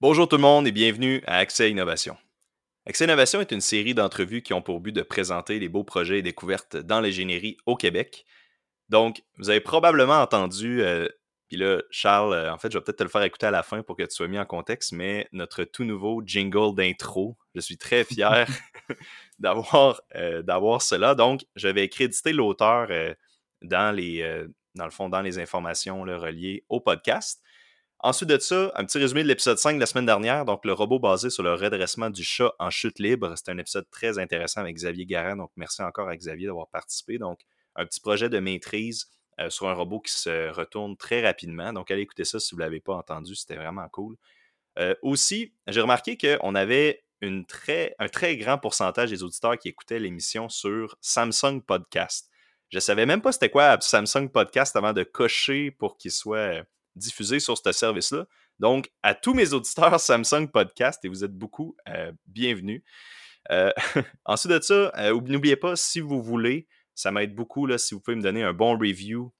Bonjour tout le monde et bienvenue à Accès Innovation. Accès Innovation est une série d'entrevues qui ont pour but de présenter les beaux projets et découvertes dans l'ingénierie au Québec. Donc, vous avez probablement entendu, euh, puis là, Charles, euh, en fait, je vais peut-être te le faire écouter à la fin pour que tu sois mis en contexte, mais notre tout nouveau jingle d'intro, je suis très fier d'avoir, euh, d'avoir cela. Donc, je vais créditer l'auteur dans, les, dans le fond, dans les informations reliées au podcast. Ensuite de ça, un petit résumé de l'épisode 5 de la semaine dernière. Donc, le robot basé sur le redressement du chat en chute libre. C'était un épisode très intéressant avec Xavier Garin. Donc, merci encore à Xavier d'avoir participé. Donc, un petit projet de maîtrise euh, sur un robot qui se retourne très rapidement. Donc, allez écouter ça si vous ne l'avez pas entendu. C'était vraiment cool. Euh, aussi, j'ai remarqué qu'on avait un très grand pourcentage des auditeurs qui écoutaient l'émission sur Samsung Podcast. Je ne savais même pas c'était quoi Samsung Podcast avant de cocher pour qu'il soit diffusé sur ce service-là. Donc, à tous mes auditeurs Samsung Podcast, et vous êtes beaucoup, euh, bienvenue. Euh, ensuite de ça, euh, n'oubliez pas, si vous voulez, ça m'aide beaucoup là, si vous pouvez me donner un bon review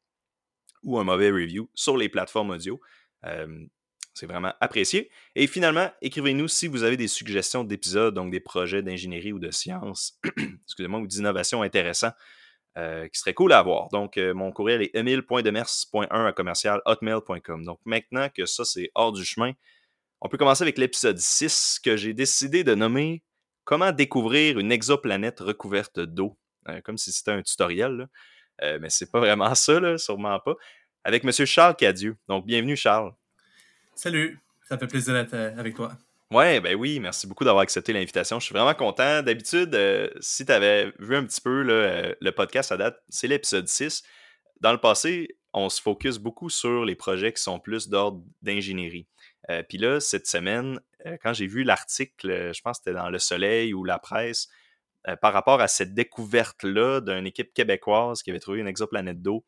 ou un mauvais review sur les plateformes audio. c'est vraiment apprécié. Et finalement, écrivez-nous si vous avez des suggestions d'épisodes, donc des projets d'ingénierie ou de sciences, excusez-moi, ou d'innovation intéressants euh, qui serait cool à avoir. Donc, euh, mon courriel est emile.demers.1 à commercial hotmail.com. Donc, maintenant que ça, c'est hors du chemin, on peut commencer avec l'épisode 6 que j'ai décidé de nommer Comment découvrir une exoplanète recouverte d'eau? Euh, comme si c'était un tutoriel, mais c'est pas vraiment ça, là, sûrement pas. Avec M. Charles Cadieux. Donc, bienvenue, Charles. Salut, ça fait plaisir d'être avec toi. Ouais, ben oui, merci beaucoup d'avoir accepté l'invitation. Je suis vraiment content. D'habitude, euh, si tu avais vu un petit peu euh, le podcast à date, c'est l'épisode 6. Dans le passé, on se focus beaucoup sur les projets qui sont plus d'ordre d'ingénierie. Euh, puis là, cette semaine, quand j'ai vu l'article, je pense que c'était dans Le Soleil ou La Presse, par rapport à cette découverte-là d'une équipe québécoise qui avait trouvé une exoplanète d'eau,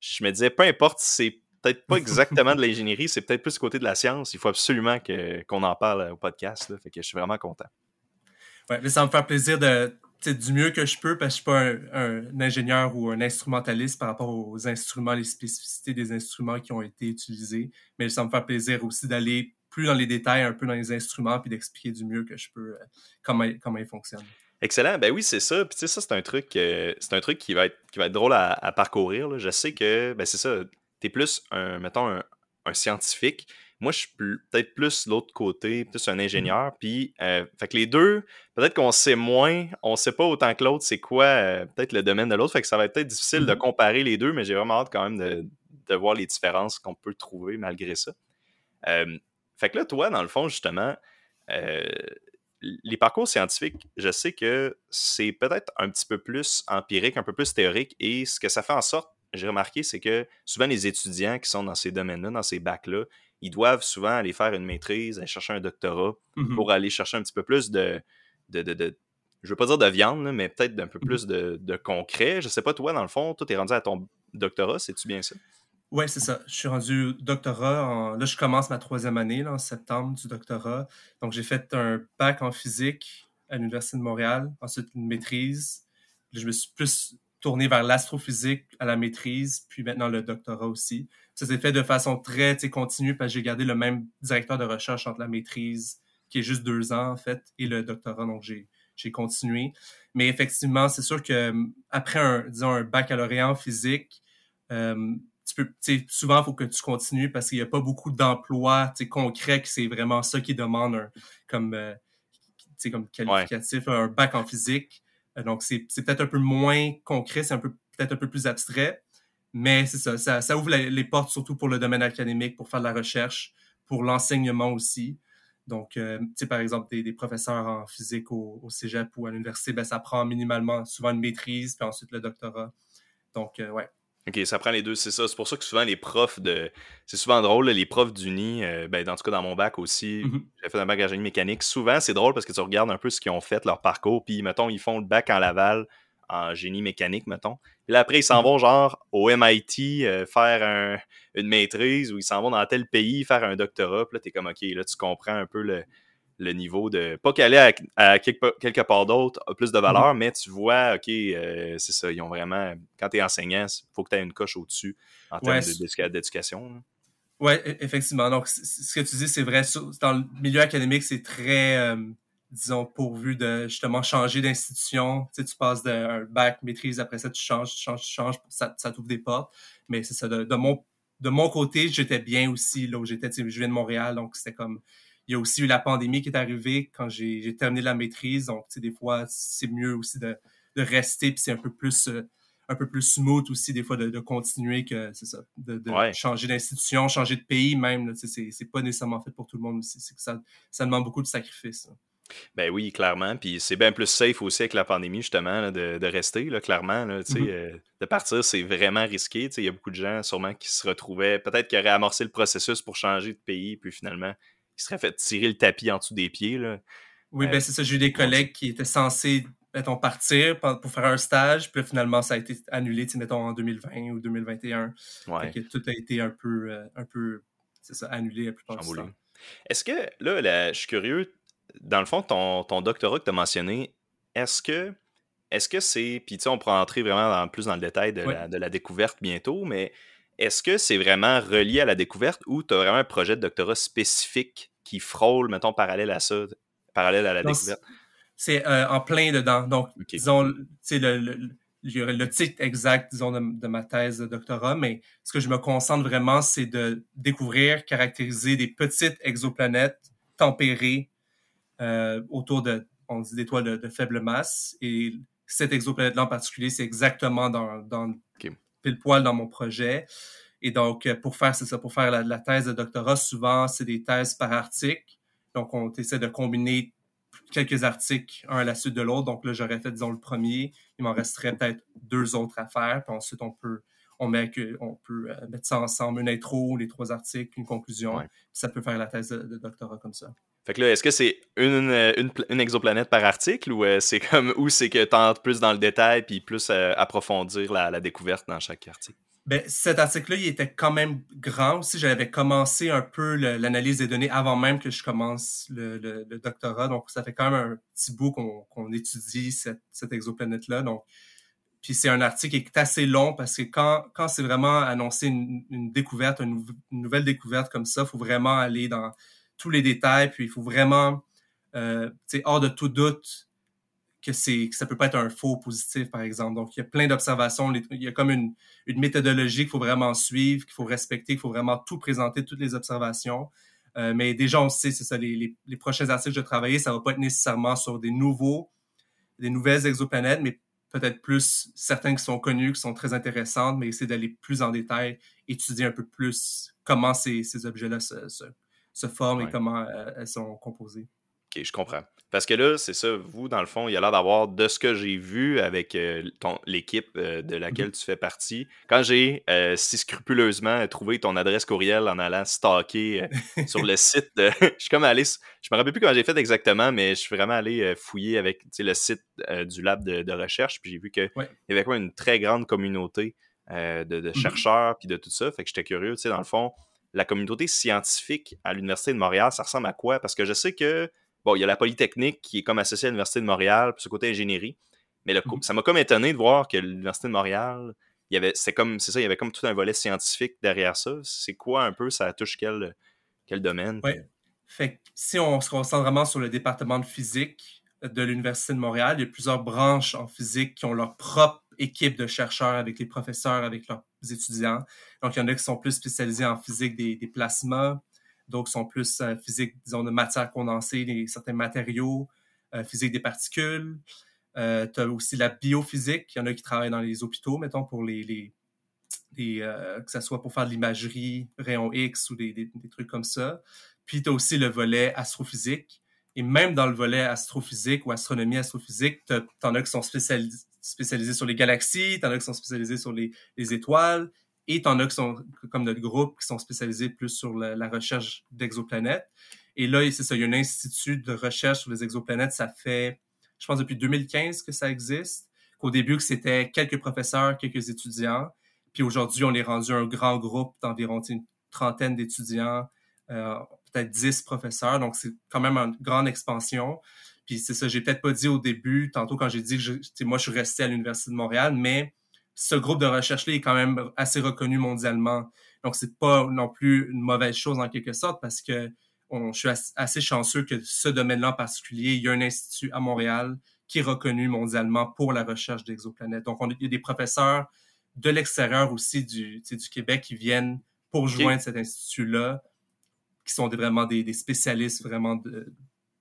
je me disais, peu importe si c'est peut-être pas exactement de l'ingénierie, c'est peut-être plus du côté de la science. Il faut absolument qu'on en parle au podcast. Là, fait que je suis vraiment content. Ouais, ça me fait plaisir de du mieux que je peux parce que je ne suis pas un, ingénieur ou un instrumentaliste par rapport aux instruments, les spécificités des instruments qui ont été utilisés. Mais ça me fait plaisir aussi d'aller plus dans les détails, un peu dans les instruments, puis d'expliquer du mieux que je peux euh, comment, comment ils fonctionnent. Excellent. Ben oui, c'est ça. Puis tu sais, ça, c'est un truc, euh, c'est un truc qui va être, qui va être drôle à, parcourir. Je sais que, ben c'est ça, tu es plus, un, mettons, un, scientifique. Moi, je suis peut-être plus l'autre côté, plus un mmh ingénieur. Puis, euh, fait que les deux, peut-être qu'on sait moins, on sait pas autant que l'autre c'est quoi euh, peut-être le domaine de l'autre. Fait que ça va être peut-être difficile de mmh comparer les deux, mais j'ai vraiment hâte quand même de, de voir les différences qu'on peut trouver malgré ça. Euh, fait que là, toi, dans le fond, justement, les parcours scientifiques, je sais que c'est peut-être un petit peu plus empirique, un peu plus théorique, et ce que ça fait en sorte j'ai remarqué, c'est que souvent les étudiants qui sont dans ces domaines-là, dans ces bacs-là, ils doivent souvent aller faire une maîtrise, aller chercher un doctorat mmh pour aller chercher un petit peu plus de, de, de, je veux pas dire de viande, mais peut-être d'un peu mmh plus de, concret. Je sais pas, toi, dans le fond, toi, tu es rendu à ton doctorat, c'est-tu bien ça? Oui, c'est ça. Je suis rendu doctorat. Là, je commence ma troisième année, en septembre, du doctorat. Donc, j'ai fait un bac en physique à l'Université de Montréal, ensuite une maîtrise. Je me suis plus tourné vers l'astrophysique à la maîtrise, puis maintenant le doctorat aussi. Ça s'est fait de façon très continue parce que j'ai gardé le même directeur de recherche entre la maîtrise, qui est juste deux ans en fait, et le doctorat, donc j'ai, j'ai continué. Mais effectivement, c'est sûr que hum, après un, disons, un baccalauréat en physique, euh, tu peux, souvent, il faut que tu continues parce qu'il n'y a pas beaucoup d'emplois concrets que c'est vraiment ça qui demande un, comme, euh, comme qualificatif, un bac en physique. Euh, donc, c'est peut-être un peu moins concret, c'est peu peut-être un peu plus abstrait, mais c'est ça, ça, ouvre les portes surtout pour le domaine académique, pour faire de la recherche, pour l'enseignement aussi. Donc, euh, tu sais, par exemple, des, professeurs en physique au, cégep ou à l'université, ben, ça prend minimalement souvent une maîtrise, puis ensuite le doctorat. Donc, euh, ouais, OK, ça prend les deux, c'est ça. C'est pour ça que souvent les profs de. C'est souvent drôle, les profs d'Uni, euh, ben, en tout cas dans mon bac aussi, mmh j'ai fait un bac en génie mécanique. Souvent, c'est drôle parce que tu regardes un peu ce qu'ils ont fait, leur parcours, puis mettons, ils font le bac en Laval en génie mécanique, mettons. Puis là, après, ils s'en mmh vont genre au MIT euh, faire une maîtrise ou ils s'en vont dans tel pays faire un doctorat. Puis là, t'es comme, OK, là, tu comprends un peu le, le niveau de. Pas qu'aller à, quelque, part d'autre a plus de mhm. valeur, mais tu vois, OK, euh, c'est ça, ils ont vraiment. Quand tu es enseignant, il faut que tu aies une coche au-dessus en termes d'éducation. Oui, e-, effectivement. Donc, ce que tu dis, c'est vrai. Dans le milieu académique, c'est très, euh, disons, pourvu de justement changer d'institution. Tu sais, tu passes d'un bac maîtrise, après ça, tu changes, tu changes, tu changes, ça, ça t'ouvre des portes. Mais c'est ça, de, mon, de mon côté, j'étais bien aussi là où j'étais. Je viens de Montréal, donc c'était comme... Il y a aussi eu la pandémie qui est arrivée quand j'ai terminé la maîtrise. Donc, tu sais, des fois, c'est mieux aussi de, de rester, puis c'est un peu plus... Euh, un peu plus smooth aussi, des fois, de, continuer que, c'est ça, de, changer d'institution, changer de pays même. C'est pas nécessairement fait pour tout le monde aussi. ça, ça demande beaucoup de sacrifices. Ben oui, clairement. Puis c'est bien plus safe aussi avec la pandémie, justement, de, rester, là, clairement. Mm-hmm. Euh, de partir, c'est vraiment risqué. Il y a beaucoup de gens, sûrement, qui se retrouvaient, peut-être qui auraient amorcé le processus pour changer de pays, puis finalement, ils seraient fait tirer le tapis en dessous des pieds. Là. Oui, ben c'est ça. J'ai eu des collègues qui étaient censés mettons, partir pour faire un stage, puis finalement, ça a été annulé, mettons, en 2020 ou 2021. Ouais. tout a été un peu, euh, un peu c'est ça, annulé la plupart du temps. Est-ce que, là, je suis curieux, dans le fond, ton, ton doctorat que tu as mentionné, est-ce que est-ce que c'est, puis tu sais, on pourra entrer vraiment dans, plus dans le détail de, la, de la découverte bientôt, mais est-ce que c'est vraiment relié à la découverte ou tu as vraiment un projet de doctorat spécifique qui frôle, mettons, parallèle à ça, parallèle à la découverte? c'est euh, en plein dedans. Donc, disons, le, le, le, titre exact, disons, de, ma thèse de doctorat, mais ce que je me concentre vraiment, c'est de découvrir, caractériser des petites exoplanètes tempérées euh, autour de, on dit, d'étoiles de, faible masse. Et cette exoplanète-là en particulier, c'est exactement dans, dans pile poil dans mon projet. Et donc, pour faire, c'est ça, pour faire la, la, thèse de doctorat, souvent, c'est des thèses par article. Donc, on essaie de combiner quelques articles, un à la suite de l'autre. Donc là, j'aurais fait, disons, le premier. Il m'en resterait peut-être deux autres à faire. Puis ensuite, on peut, on met que, on peut euh, mettre ça ensemble, une intro, les trois articles, une conclusion. ça peut faire la thèse de, doctorat comme ça. Fait que là, est-ce que c'est une, une, une, exoplanète par article ou euh, c'est comme ou c'est que tu entres plus dans le détail puis plus euh, approfondir la, découverte dans chaque article? Ben, cet article-là, il était quand même grand aussi. J'avais commencé un peu l'analyse des données avant même que je commence le, doctorat. Donc, ça fait quand même un petit bout qu'on étudie cette, exoplanète-là. Donc, puis c'est un article qui est assez long parce que quand, quand c'est vraiment annoncé une, découverte, une, nouvelle découverte comme ça, il faut vraiment aller dans tous les détails. Puis il faut vraiment, euh, hors de tout doute, que c'est que ça peut pas être un faux positif, par exemple. Donc, il y a plein d'observations. Il y a comme une, une méthodologie qu'il faut vraiment suivre, qu'il faut respecter, qu'il faut vraiment tout présenter, toutes les observations. Euh, mais déjà, on sait, c'est ça, les, les, prochains articles que je vais travailler, ça va pas être nécessairement sur des nouveaux, des nouvelles exoplanètes, mais peut-être plus certaines qui sont connues, qui sont très intéressantes, mais essayer d'aller plus en détail, étudier un peu plus comment ces, ces objets-là se, se, se, forment et comment euh, elles sont composées. OK, je comprends. Parce que là, c'est ça, vous, dans le fond, il y a l'air d'avoir, de ce que j'ai vu avec euh, l'équipe euh, de laquelle mmh tu fais partie, quand j'ai euh, si scrupuleusement trouvé ton adresse courriel en allant stalker sur le site, de, je suis comme allé, je me rappelle plus comment j'ai fait exactement, mais je suis vraiment allé fouiller avec le site du lab de, recherche, puis j'ai vu qu'il y avait quoi une très grande communauté de, mmh chercheurs, puis de tout ça, fait que j'étais curieux, tu sais, dans le fond, la communauté scientifique à l'Université de Montréal, ça ressemble à quoi? Parce que je sais que bon, il y a la Polytechnique qui est comme associée à l'Université de Montréal, puis ce côté ingénierie. Mais le, mmh ça m'a comme étonné de voir que l'Université de Montréal, il y avait, c'est comme, c'est ça, il y avait comme tout un volet scientifique derrière ça. C'est quoi un peu, ça touche quel, quel domaine? Oui. Fait que si on se concentre vraiment sur le département de physique de l'Université de Montréal, il y a plusieurs branches en physique qui ont leur propre équipe de chercheurs avec les professeurs, avec leurs étudiants. Donc, il y en a qui sont plus spécialisés en physique des, des plasmas, D'autres sont plus euh, physique, disons, de matière condensée, des, certains matériaux, euh, physique des particules. Euh, tu as aussi la biophysique. Il y en a qui travaillent dans les hôpitaux, mettons, pour les, les, que ce soit pour faire de l'imagerie, rayons X ou des, trucs comme ça. Puis tu as aussi le volet astrophysique. Et même dans le volet astrophysique ou astronomie astrophysique, tu en as qui sont spécialisés sur les galaxies, tu en as qui sont spécialisés sur les, les étoiles, et t'en as qui sont, comme notre groupe, qui sont spécialisés plus sur la, recherche d'exoplanètes. Et là, c'est ça, il y a un institut de recherche sur les exoplanètes. Ça fait, je pense, depuis 2015 que ça existe. Qu'au début, que c'était quelques professeurs, quelques étudiants. Puis aujourd'hui, on est rendu un grand groupe d'environ une trentaine d'étudiants, euh, peut-être 10 professeurs. Donc, c'est quand même une grande expansion. Puis c'est ça, j'ai peut-être pas dit au début, tantôt quand j'ai dit que je, moi, je suis resté à l'Université de Montréal, mais ce groupe de recherche-là est quand même assez reconnu mondialement. Donc, c'est pas non plus une mauvaise chose en quelque sorte parce que je suis assez chanceux que ce domaine-là en particulier, il y a un institut à Montréal qui est reconnu mondialement pour la recherche d'exoplanètes. Donc, on, il y a des professeurs de l'extérieur aussi du, du Québec qui viennent pour joindre cet institut-là, qui sont vraiment des, spécialistes vraiment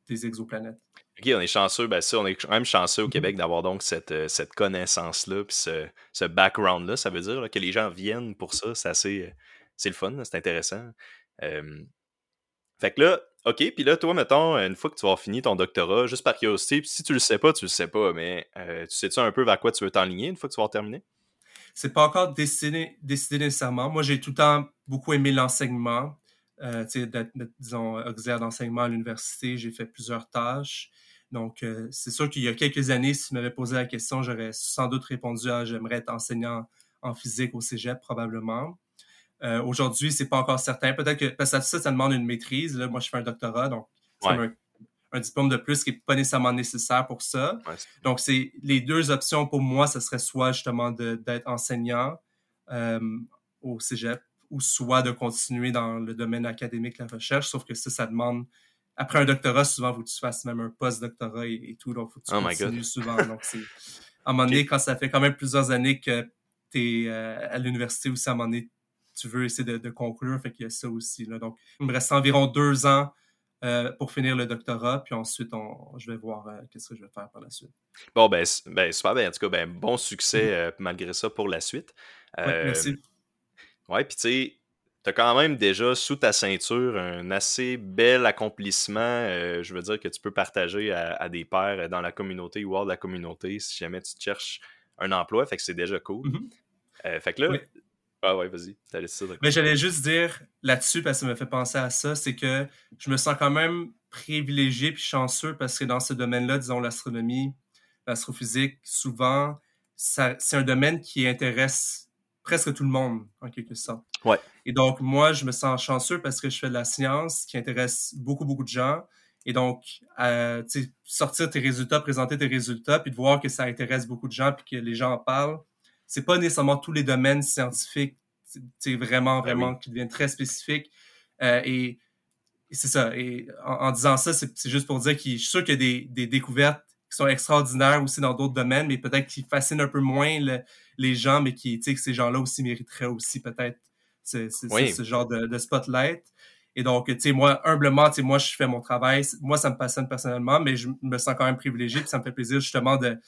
des exoplanètes. OK, on est chanceux, ben ça, on est quand même chanceux au mm-hmm. Québec d'avoir donc cette, euh, cette connaissance-là, puis ce, ce background-là. Ça veut dire que les gens viennent pour ça. C'est assez. C'est le fun, c'est intéressant. fait que là, OK, puis là, toi, mettons, une fois que tu vas finir ton doctorat, juste par curiosité, puis si tu le sais pas, tu le sais pas, mais euh, tu sais-tu un peu vers quoi tu veux t'enligner une fois que tu vas terminer? C'est pas encore décidé, décidé nécessairement. Moi, j'ai tout le temps beaucoup aimé l'enseignement. Euh, d'être, disons, auxiliaire d'enseignement à l'université, j'ai fait plusieurs tâches. Donc, euh, c'est sûr qu'il y a quelques années, si tu m'avais posé la question, j'aurais sans doute répondu à j'aimerais être enseignant en physique au cégep, probablement. Euh, Aujourd'hui, c'est pas encore certain. Peut-être que parce que ça, ça demande une maîtrise. Là, moi, je fais un doctorat, donc c'est un, un, diplôme de plus qui n'est pas nécessairement nécessaire pour ça. donc, c'est les deux options pour moi, ce serait soit justement d'être enseignant euh, au cégep ou soit de continuer dans le domaine académique, la recherche, sauf que ça, ça demande après un doctorat, souvent, il faut que tu fasses même un post-doctorat et, tout. Donc, il faut que tu oh continues souvent. Donc, c'est, à un moment donné, quand ça fait quand même plusieurs années que tu es euh, à l'université aussi, à un moment donné, tu veux essayer de, conclure. Fait qu'il y a ça aussi. Là. Donc, il me reste environ deux ans euh, pour finir le doctorat, puis ensuite, on, je vais voir euh, qu'est-ce que je vais faire par la suite. Bon, ben, ben super. Ben, en tout cas, ben, bon succès mm-hmm. malgré ça pour la suite. Ouais, merci. Ouais, puis tu sais, tu quand même déjà sous ta ceinture un assez bel accomplissement. Euh, je veux dire que tu peux partager à, des pairs dans la communauté ou hors de la communauté si jamais tu cherches un emploi. Fait que c'est déjà cool. Mm-hmm. Euh, fait que là. Ah ouais, vas-y. Mais j'allais juste dire là-dessus, parce que ça me fait penser à ça, c'est que je me sens quand même privilégié puis chanceux parce que dans ce domaine-là, disons l'astronomie, l'astrophysique, souvent, c'est un domaine qui intéresse presque tout le monde, en quelque sorte. Ouais. Et donc, moi, je me sens chanceux parce que je fais de la science qui intéresse beaucoup, beaucoup de gens. Et donc, euh, sortir tes résultats, présenter tes résultats, puis de voir que ça intéresse beaucoup de gens, puis que les gens en parlent, c'est pas nécessairement tous les domaines scientifiques, c'est vraiment, ben vraiment, qui deviennent très spécifiques. Euh, et, c'est ça. Et en, disant ça, c'est juste pour dire que je suis sûr qu'il y a des, des découvertes qui sont extraordinaires aussi dans d'autres domaines, mais peut-être qui fascinent un peu moins les gens, mais qui, tu sais, que ces gens-là aussi mériteraient aussi peut-être ce, ce, genre de, spotlight. Et donc, tu sais, moi, humblement, tu sais, moi, je fais mon travail. Moi, ça me passionne personnellement, mais je me sens quand même privilégié, puis ça me fait plaisir justement de,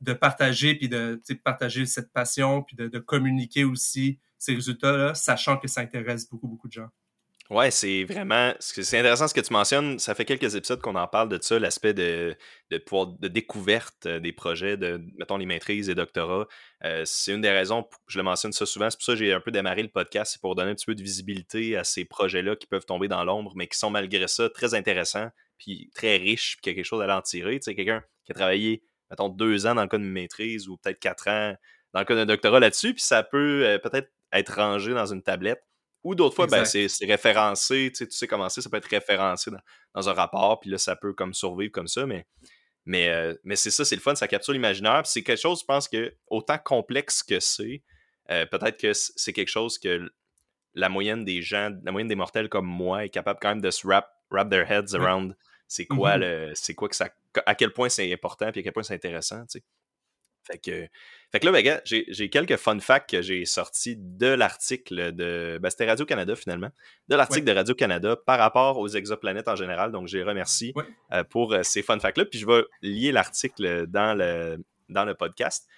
de partager, puis de partager cette passion, puis de, de communiquer aussi ces résultats-là, sachant que ça intéresse beaucoup, beaucoup de gens. Ouais, c'est vraiment. C'est intéressant ce que tu mentionnes. Ça fait quelques épisodes qu'on en parle de ça, l'aspect de, de, pouvoir, de découverte euh, des projets, de, mettons, les maîtrises et doctorats. Euh, c'est une des raisons, je le mentionne ça souvent, c'est pour ça que j'ai un peu démarré le podcast, c'est pour donner un petit peu de visibilité à ces projets-là qui peuvent tomber dans l'ombre, mais qui sont malgré ça très intéressants, puis très riches, puis quelque chose à en tirer. Tu sais, quelqu'un qui a travaillé, mettons, deux ans dans le cas d'une maîtrise ou peut-être quatre ans dans le cas d'un doctorat là-dessus, puis ça peut euh, peut-être être rangé dans une tablette ou d'autres fois, ben, c'est référencé, tu sais, tu sais comment c'est, ça peut être référencé dans, un rapport, puis là, ça peut comme survivre comme ça, mais, mais, euh, mais c'est ça, c'est le fun, ça capture l'imaginaire, puis c'est quelque chose, je pense que, autant complexe que c'est, euh, peut-être que c'est quelque chose que la moyenne des gens, la moyenne des mortels comme moi est capable quand même de se wrap, wrap their heads around c'est quoi mm-hmm. le, c'est quoi que ça, à quel point c'est important, puis à quel point c'est intéressant, tu sais. Fait que, fait que là, ben, j'ai quelques fun facts que j'ai sortis de l'article de. Ben, c'était Radio-Canada finalement. De l'article de Radio-Canada par rapport aux exoplanètes en général. Donc, j'ai remercié euh, pour euh, ces fun facts-là. Puis je vais lier l'article dans le, dans le podcast.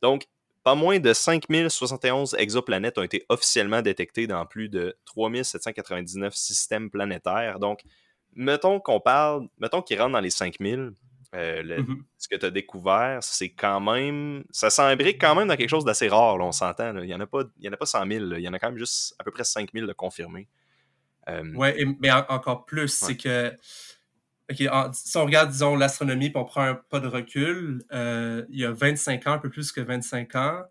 Donc, pas moins de 5071 exoplanètes ont été officiellement détectées dans plus de 3799 systèmes planétaires. Donc, mettons qu'on parle, mettons qu'ils rentrent dans les 5000, euh, mmh ce que tu as découvert, c'est quand même. Ça s'imbrique quand même dans quelque chose d'assez rare, on s'entend. Il n'y en, a pas, il y en a pas 100 000, il y en a quand même juste à peu près 5 000 de confirmés. Euh, oui, mais encore plus, c'est que. si on regarde, disons, l'astronomie, puis on prend un pas de recul, euh, il y a 25 ans, un peu plus que 25 ans,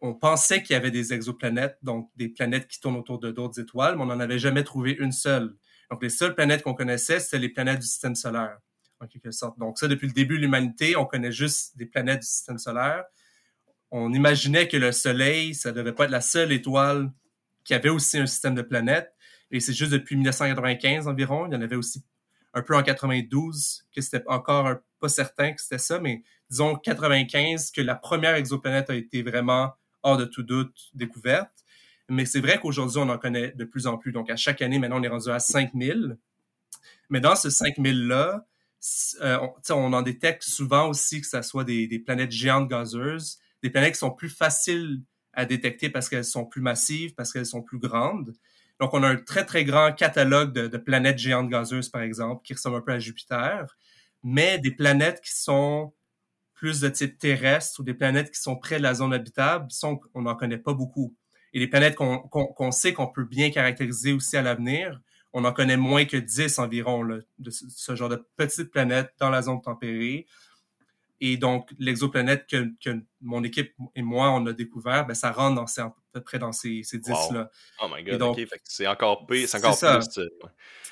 on pensait qu'il y avait des exoplanètes, donc des planètes qui tournent autour de d'autres étoiles, mais on n'en avait jamais trouvé une seule. Donc, les seules planètes qu'on connaissait, c'était les planètes du système solaire en quelque sorte. Donc ça, depuis le début de l'humanité, on connaît juste des planètes du système solaire. On imaginait que le Soleil, ça devait pas être la seule étoile qui avait aussi un système de planètes. Et c'est juste depuis 1995 environ. Il y en avait aussi un peu en 92 que c'était encore pas certain que c'était ça, mais disons 95 que la première exoplanète a été vraiment hors de tout doute découverte. Mais c'est vrai qu'aujourd'hui, on en connaît de plus en plus. Donc, à chaque année, maintenant, on est rendu à 5000. Mais dans ce 5000-là, euh, on, en détecte souvent aussi que ce soit des, planètes géantes gazeuses, des planètes qui sont plus faciles à détecter parce qu'elles sont plus massives, parce qu'elles sont plus grandes. Donc, on a un très, très grand catalogue de, planètes géantes gazeuses, par exemple, qui ressemblent un peu à Jupiter, mais des planètes qui sont plus de type terrestre ou des planètes qui sont près de la zone habitable, sont, on n'en connaît pas beaucoup. Et les planètes qu'on sait qu'on peut bien caractériser aussi à l'avenir, on en connaît moins que 10 environ de ce, genre de petites planètes dans la zone tempérée. Et donc, l'exoplanète que, mon équipe et moi, on a découvert, ben, ça rentre dans à peu près dans ces, ces 10-là. Oh my God, donc, c'est encore, c'est encore plus...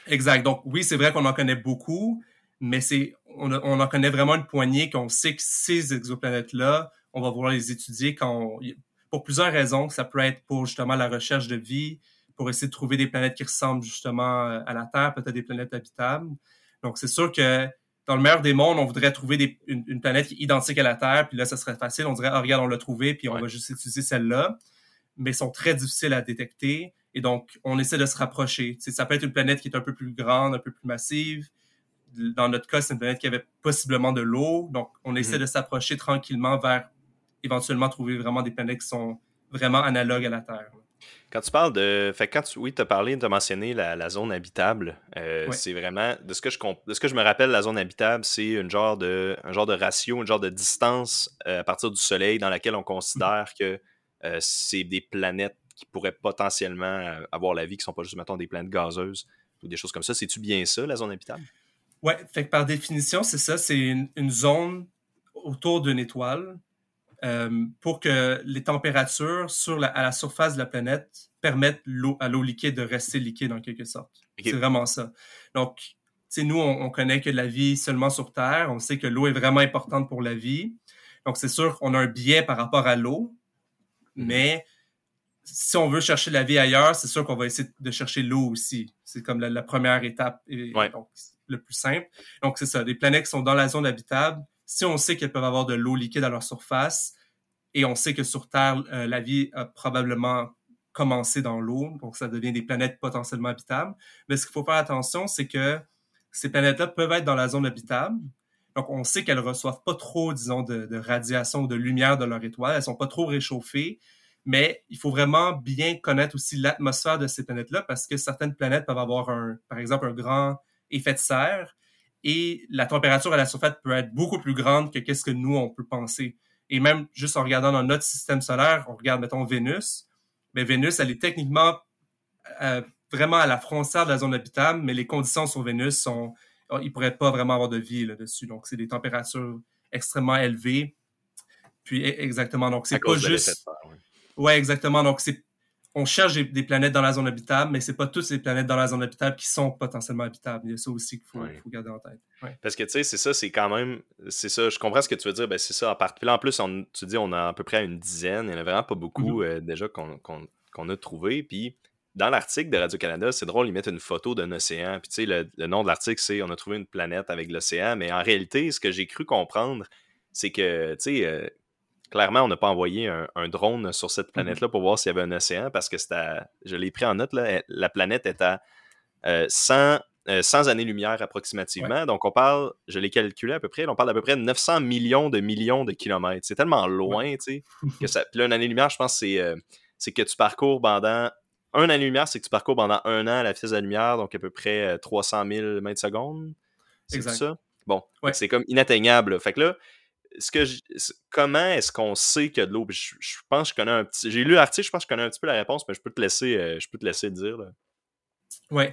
Exact. Donc, oui, c'est vrai qu'on en connaît beaucoup, mais c'est on, on, en connaît vraiment une poignée qu'on sait que ces exoplanètes-là, on va vouloir les étudier quand pour plusieurs raisons. Ça peut être pour justement la recherche de vie, pour essayer de trouver des planètes qui ressemblent justement euh, à la Terre, peut-être des planètes habitables. Donc, c'est sûr que dans le meilleur des mondes, on voudrait trouver une, planète qui est identique à la Terre, puis là, ça serait facile. On dirait, ah, regarde, on l'a trouvé, puis on va juste utiliser celle-là. Mais ils sont très difficiles à détecter. Et donc, on essaie de se rapprocher. ça peut être une planète qui est un peu plus grande, un peu plus massive. Dans notre cas, c'est une planète qui avait possiblement de l'eau. Donc, on essaie mm-hmm. de s'approcher tranquillement vers éventuellement trouver vraiment des planètes qui sont vraiment analogues à la Terre. Quand tu parles de. Fait quand tu, oui, tu as parlé, tu as mentionné la, zone habitable. Euh, c'est vraiment. De ce, que je, de ce que je me rappelle, la zone habitable, c'est une genre de, un genre de ratio, un genre de distance euh, à partir du Soleil dans laquelle on considère que euh, c'est des planètes qui pourraient potentiellement avoir la vie, qui sont pas juste, mettons, des planètes gazeuses ou des choses comme ça. C'est-tu bien ça, la zone habitable? Oui, fait que par définition, c'est ça. C'est une zone autour d'une étoile euh, pour que les températures sur la, à la surface de la planète permettent l'eau, à l'eau liquide de rester liquide en quelque sorte. C'est vraiment ça. Donc, nous, on, on, connaît que la vie seulement sur Terre. On sait que l'eau est vraiment importante pour la vie. Donc, c'est sûr qu'on a un biais par rapport à l'eau, mm-hmm. mais si on veut chercher la vie ailleurs, c'est sûr qu'on va essayer de chercher l'eau aussi. C'est comme la, première étape, et, donc, le plus simple. Donc, c'est ça. Les planètes qui sont dans la zone habitable, si on sait qu'elles peuvent avoir de l'eau liquide à leur surface, et on sait que sur Terre, euh, la vie a probablement commencé dans l'eau, donc ça devient des planètes potentiellement habitables. Mais ce qu'il faut faire attention, c'est que ces planètes-là peuvent être dans la zone habitable. Donc, on sait qu'elles reçoivent pas trop, disons, de, radiation ou de lumière de leur étoile. Elles sont pas trop réchauffées. Mais il faut vraiment bien connaître aussi l'atmosphère de ces planètes-là parce que certaines planètes peuvent avoir, par exemple, un grand effet de serre et la température à la surface peut être beaucoup plus grande que qu'est-ce que nous, on peut penser. Et même juste en regardant dans notre système solaire, on regarde, mettons, Vénus. Mais Vénus, elle est techniquement euh, vraiment à la frontière de la zone habitable, mais les conditions sur Vénus sont. Il ne pourrait pas vraiment avoir de vie là-dessus. Donc, c'est des températures extrêmement élevées. Puis, e, exactement. Donc, c'est pas juste. Ouais, exactement. Donc, c'est on cherche des, planètes dans la zone habitable, mais c'est pas toutes les planètes dans la zone habitable qui sont potentiellement habitables. Il y a ça aussi qu'il faut, garder en tête. Parce que tu sais, c'est ça, c'est quand même. C'est ça, je comprends ce que tu veux dire. Ben, c'est ça. En particulier, en plus, on, tu dis, on a à peu près une dizaine. Il y en a vraiment pas beaucoup mm-hmm. euh, déjà qu'on a trouvé. Puis dans l'article de Radio-Canada, c'est drôle, ils mettent une photo d'un océan. Puis tu sais, le, nom de l'article, c'est On a trouvé une planète avec l'océan. Mais en réalité, ce que j'ai cru comprendre, c'est que, tu sais, euh, clairement, on n'a pas envoyé un, drone sur cette mhm. planète-là pour voir s'il y avait un océan parce que c'était. Je l'ai pris en note, là, la planète est à 100, euh, euh, années-lumière approximativement. Donc, on parle, je l'ai calculé à peu près, on parle d'à peu près de 900 millions de millions de kilomètres. C'est tellement loin, tu sais, que ça. Puis là, une année-lumière, je pense, c'est, euh, c'est que tu parcours pendant. Un année-lumière, c'est que tu parcours pendant un an à la vitesse de la lumière, donc à peu près 300 000 mètres secondes. C'est ça? Bon, c'est comme inatteignable. Fait que là, ce que comment est-ce qu'on sait qu'il y a de l'eau? Je, pense que je connais un petit. J'ai lu l'article, je pense que je connais un petit peu la réponse, mais je peux te laisser, euh, je peux te laisser dire. Oui.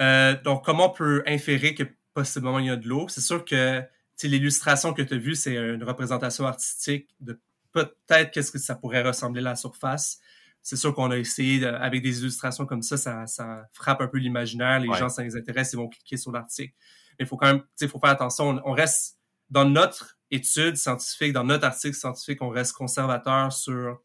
Euh, donc, comment on peut inférer que possiblement il y a de l'eau? C'est sûr que l'illustration que tu as vue, c'est une représentation artistique de peut-être qu'est-ce que ça pourrait ressembler à la surface. C'est sûr qu'on a essayé, avec des illustrations comme ça, ça, frappe un peu l'imaginaire. Les gens, ça les intéresse, ils vont cliquer sur l'article. Mais il faut quand même, il faut faire attention. on reste dans notre étude scientifique, dans notre article scientifique, on reste conservateur sur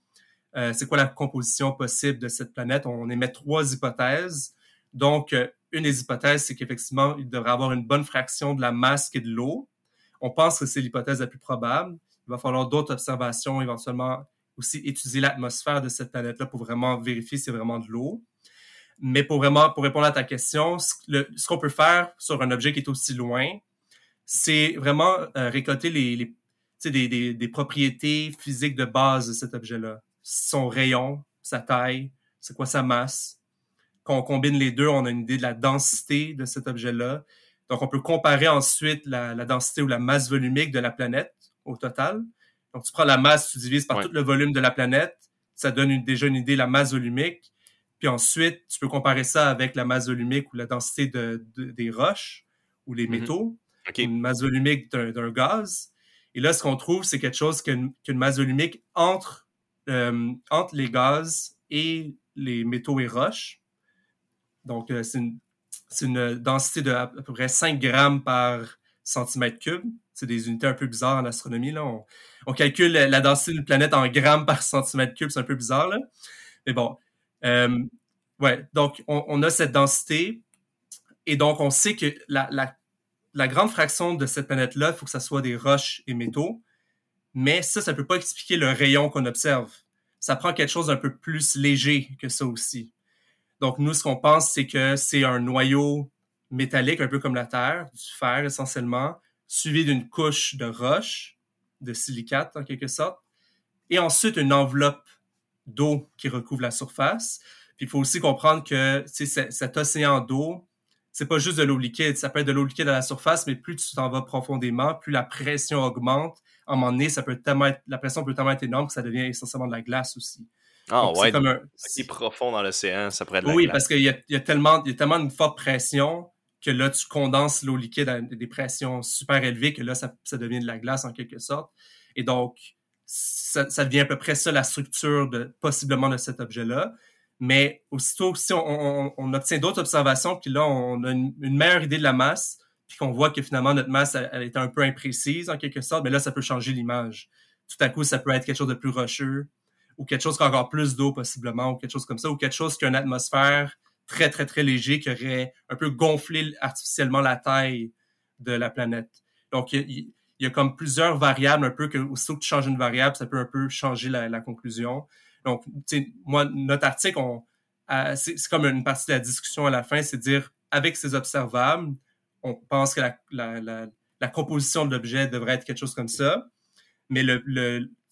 euh, c'est quoi la composition possible de cette planète. On émet trois hypothèses. Donc, euh, une des hypothèses, c'est qu'effectivement, il devrait avoir une bonne fraction de la masse qui est de l'eau. On pense que c'est l'hypothèse la plus probable. Il va falloir d'autres observations, éventuellement aussi étudier l'atmosphère de cette planète-là pour vraiment vérifier si c'est vraiment de l'eau. Mais pour vraiment, pour répondre à ta question, ce, qu'on peut faire sur un objet qui est aussi loin, c'est vraiment euh, récolter les, les des, des, des, propriétés physiques de base de cet objet-là. Son rayon, sa taille, c'est quoi sa masse. Quand on combine les deux, on a une idée de la densité de cet objet-là. Donc, on peut comparer ensuite la, la, densité ou la masse volumique de la planète au total. Donc, tu prends la masse, tu divises par tout le volume de la planète, ça donne déjà une idée de la masse volumique. Puis ensuite, tu peux comparer ça avec la masse volumique ou la densité de, des roches ou les mm-hmm. Une masse volumique d'un gaz. Et là, ce qu'on trouve, c'est quelque chose qu'une masse volumique entre, euh, entre les gaz et les métaux et roches. Donc, euh, c'est une, une, densité de à peu près 5 grammes par centimètre cube. C'est des unités un peu bizarres en astronomie. Là. On, on calcule la densité d'une planète en grammes par centimètre cube, c'est un peu bizarre. Là. Mais bon, euh, ouais, donc on, a cette densité et donc on sait que la, la, la grande fraction de cette planète-là, il faut que ça soit des roches et métaux, mais ça, ça ne peut pas expliquer le rayon qu'on observe. Ça prend quelque chose d'un peu plus léger que ça aussi. Donc nous, ce qu'on pense, c'est que c'est un noyau métallique, un peu comme la Terre, du fer essentiellement, suivi d'une couche de roches, de silicate en quelque sorte, et ensuite une enveloppe d'eau qui recouvre la surface. Puis il faut aussi comprendre que cet océan d'eau, c'est pas juste de l'eau liquide, ça peut être de l'eau liquide à la surface, mais plus tu t'en vas profondément, plus la pression augmente. À un moment donné, ça peut tellement être, la pression peut tellement être énorme que ça devient essentiellement de la glace aussi. Ah ouais, comme un, c'est profond dans l'océan, ça pourrait être de la Oui, parce qu'il y a, y, a tellement, y a tellement une forte pression que là, tu condenses l'eau liquide à des pressions super élevées, que là, ça, ça devient de la glace en quelque sorte. Et donc, ça, devient à peu près ça la structure de possiblement de cet objet-là. Mais aussitôt, si on, obtient d'autres observations, puis là, on a une, meilleure idée de la masse, puis qu'on voit que finalement, notre masse, elle, est un peu imprécise en quelque sorte, mais là, ça peut changer l'image. Tout à coup, ça peut être quelque chose de plus rocheux, ou quelque chose qui a encore plus d'eau possiblement, ou quelque chose comme ça, ou quelque chose qui a une atmosphère très, très, très léger qui aurait un peu gonflé artificiellement la taille de la planète. Donc, il, y a comme plusieurs variables, un peu que aussitôt que tu changes une variable, ça peut un peu changer la, conclusion. Donc, tu sais, moi, notre article, on, c'est, comme une partie de la discussion à la fin, c'est dire, avec ces observables, on pense que la, composition de l'objet devrait être quelque chose comme ça. Mais le,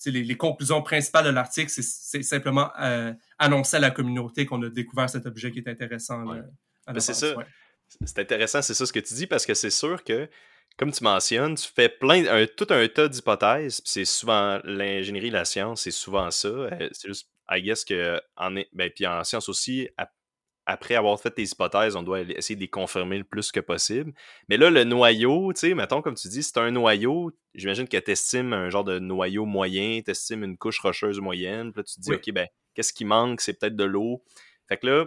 les, conclusions principales de l'article, c'est, simplement euh, annoncer à la communauté qu'on a découvert cet objet qui est intéressant. Ben, c'est ça. C'est intéressant, c'est ça ce que tu dis, parce que c'est sûr que comme tu mentionnes, tu fais plein, un, tout un tas d'hypothèses, puis c'est souvent l'ingénierie, la science, c'est souvent ça. Euh, c'est juste, I guess que en, ben, puis en science aussi, après avoir fait tes hypothèses, on doit essayer de les confirmer le plus que possible. Mais là, le noyau, tu sais, mettons, comme tu dis, c'est un noyau, j'imagine que tu estimes un genre de noyau moyen, tu estimes une couche rocheuse moyenne, puis là, tu te dis, OK, ben, qu'est-ce qui manque? C'est peut-être de l'eau. Fait que là,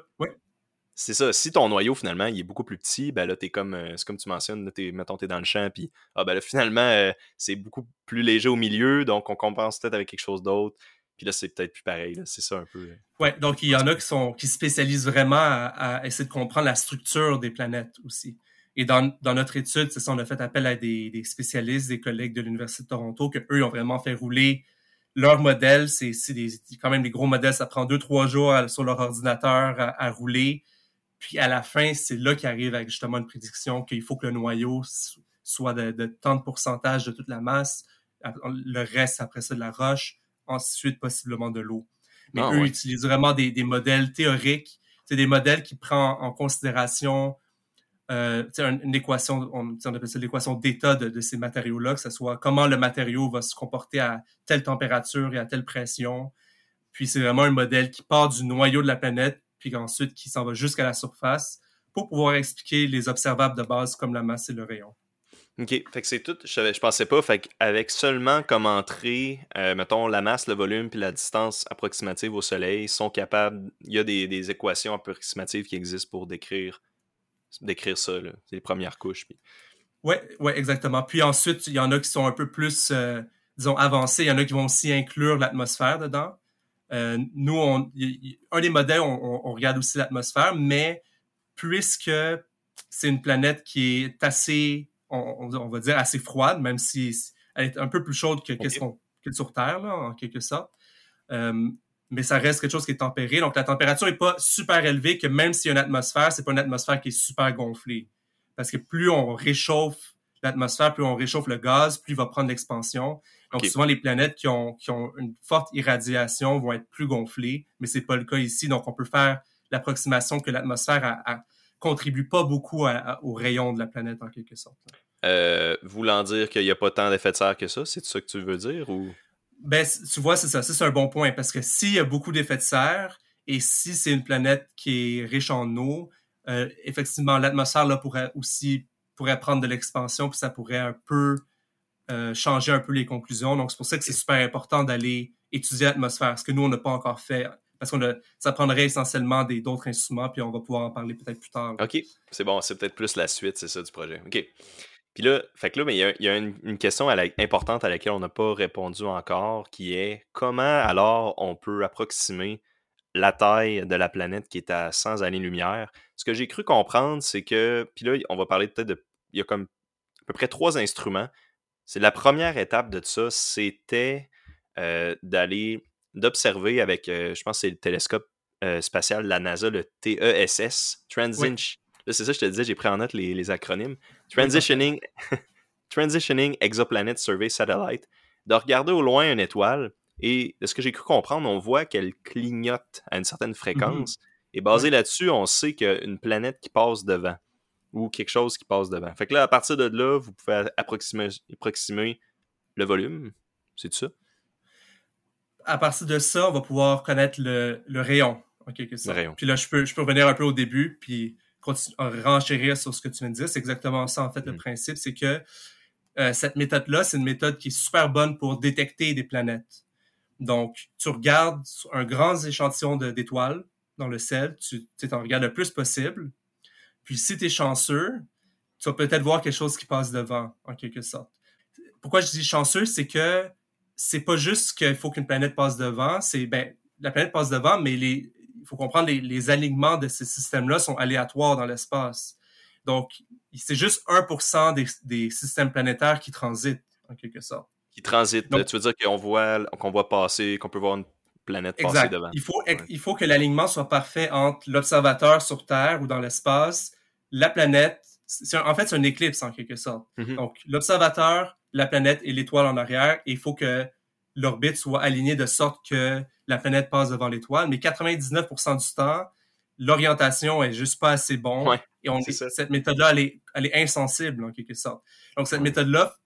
c'est ça. Si ton noyau, finalement, il est beaucoup plus petit, ben là, t'es comme, euh, c'est comme tu mentionnes, là, es, mettons, t'es dans le champ, puis ah, ben là, finalement, euh, c'est beaucoup plus léger au milieu, donc on compense peut-être avec quelque chose d'autre. Puis là, c'est peut-être plus pareil, c'est ça un peu. Euh. Ouais, donc il y en a qui sont qui spécialisent vraiment à, essayer de comprendre la structure des planètes aussi. Et dans, dans notre étude, c'est ça, on a fait appel à des, des spécialistes, des collègues de l'Université de Toronto, que eux ont vraiment fait rouler leur modèle. C'est quand même des gros modèles, ça prend deux, trois jours sur leur ordinateur à rouler puis à la fin, c'est là qu'arrive avec justement une prédiction qu'il faut que le noyau soit de, tant de pourcentage de toute la masse, le reste après ça de la roche, ensuite possiblement de l'eau. Mais ah, eux utilisent vraiment des, modèles théoriques, c'est des modèles qui prennent en considération euh, une équation, on, appelle ça l'équation d'état de, ces matériaux-là, que ce soit comment le matériau va se comporter à telle température et à telle pression. Puis c'est vraiment un modèle qui part du noyau de la planète, puis ensuite qui s'en va jusqu'à la surface pour pouvoir expliquer les observables de base comme la masse et le rayon. OK. Fait que c'est tout. Je, je pensais pas. Fait avec seulement comme entrée, euh, mettons, la masse, le volume puis la distance approximative au Soleil, sont capables. Il y a des, équations approximatives qui existent pour décrire, décrire ça. C'est les premières couches. Puis... Oui, ouais, exactement. Puis ensuite, il y en a qui sont un peu plus, euh, disons, avancés. Il y en a qui vont aussi inclure l'atmosphère dedans. Euh, nous, on, un des modèles, on, on regarde aussi l'atmosphère, mais puisque c'est une planète qui est assez, on, on, va dire, assez froide, même si elle est un peu plus chaude que, que sur Terre, là, en quelque sorte. Euh, mais ça reste quelque chose qui est tempéré. Donc, la température n'est pas super élevée, que même s'il y a une atmosphère, c'est pas une atmosphère qui est super gonflée. Parce que plus on réchauffe l'atmosphère, plus on réchauffe le gaz, plus il va prendre l'expansion. Donc, souvent, les planètes qui ont, qui ont une forte irradiation vont être plus gonflées, mais c'est pas le cas ici. Donc, on peut faire l'approximation que l'atmosphère a, contribue pas beaucoup au rayon de la planète, en quelque sorte. Euh, voulant dire qu'il n'y a pas tant d'effet de serre que ça, c'est ça que tu veux dire ou? Ben, tu vois, c'est ça. c'est un bon point parce que s'il y a beaucoup d'effets de serre et si c'est une planète qui est riche en eau, euh, effectivement, l'atmosphère là pourrait aussi pourrait prendre de l'expansion puis ça pourrait un peu euh, changer un peu les conclusions. Donc, c'est pour ça que c'est super important d'aller étudier l'atmosphère, ce que nous, on n'a pas encore fait parce que ça prendrait essentiellement d'autres instruments, puis on va pouvoir en parler peut-être plus tard. OK, c'est bon, c'est peut-être plus la suite, c'est ça, du projet. OK. Puis là, fait que mais il y a, une, question importante à laquelle on n'a pas répondu encore, qui est comment alors on peut approximer la taille de la planète qui est à 100 années-lumière? Ce que j'ai cru comprendre, c'est que, puis là, on va parler peut-être de, il y a comme à peu près trois instruments. C'est la première étape de ça, c'était euh, d'aller, d'observer avec, euh, je pense c'est le télescope euh, spatial de la NASA, le TESS, Transition, Là, c'est ça, je te disais, j'ai pris en note les, acronymes. Transitioning, Transitioning Exoplanet Survey Satellite. De regarder au loin une étoile et de ce que j'ai cru comprendre, on voit qu'elle clignote à une certaine fréquence. Mm-hmm. Et basé là-dessus, on sait qu'une planète qui passe devant ou quelque chose qui passe devant. Fait que là, à partir de là, vous pouvez approximer, approximer le volume. C'est ça? À partir de ça, on va pouvoir connaître le, rayon, en quelque sorte. Le rayon. Puis là, je peux, je peux revenir un peu au début, puis renchérir sur ce que tu viens de dire. C'est exactement ça, en fait, le mm. principe. C'est que euh, cette méthode-là, c'est une méthode qui est super bonne pour détecter des planètes. Donc, tu regardes un grand échantillon d'étoiles dans le ciel, tu en regardes le plus possible. Puis, si tu es chanceux, tu vas peut-être voir quelque chose qui passe devant, en quelque sorte. Pourquoi je dis chanceux, c'est que c'est pas juste qu'il faut qu'une planète passe devant, c'est ben la planète passe devant, mais les, il faut comprendre les, les alignements de ces systèmes-là sont aléatoires dans l'espace. Donc, c'est juste 1% des, des, systèmes planétaires qui transitent, en quelque sorte. Qui transitent, tu veux dire qu'on voit, qu'on voit passer, qu'on peut voir une planète passer devant. Il faut, il faut que l'alignement soit parfait entre l'observateur sur Terre ou dans l'espace, la planète. En fait, c'est un éclipse, en quelque sorte. Mm-hmm. Donc, l'observateur, la planète et l'étoile en arrière, et il faut que l'orbite soit alignée de sorte que la planète passe devant l'étoile, mais 99% du temps, l'orientation est juste pas assez bon. et on cette méthode-là, elle est, elle est insensible en quelque sorte. Donc cette méthode-là,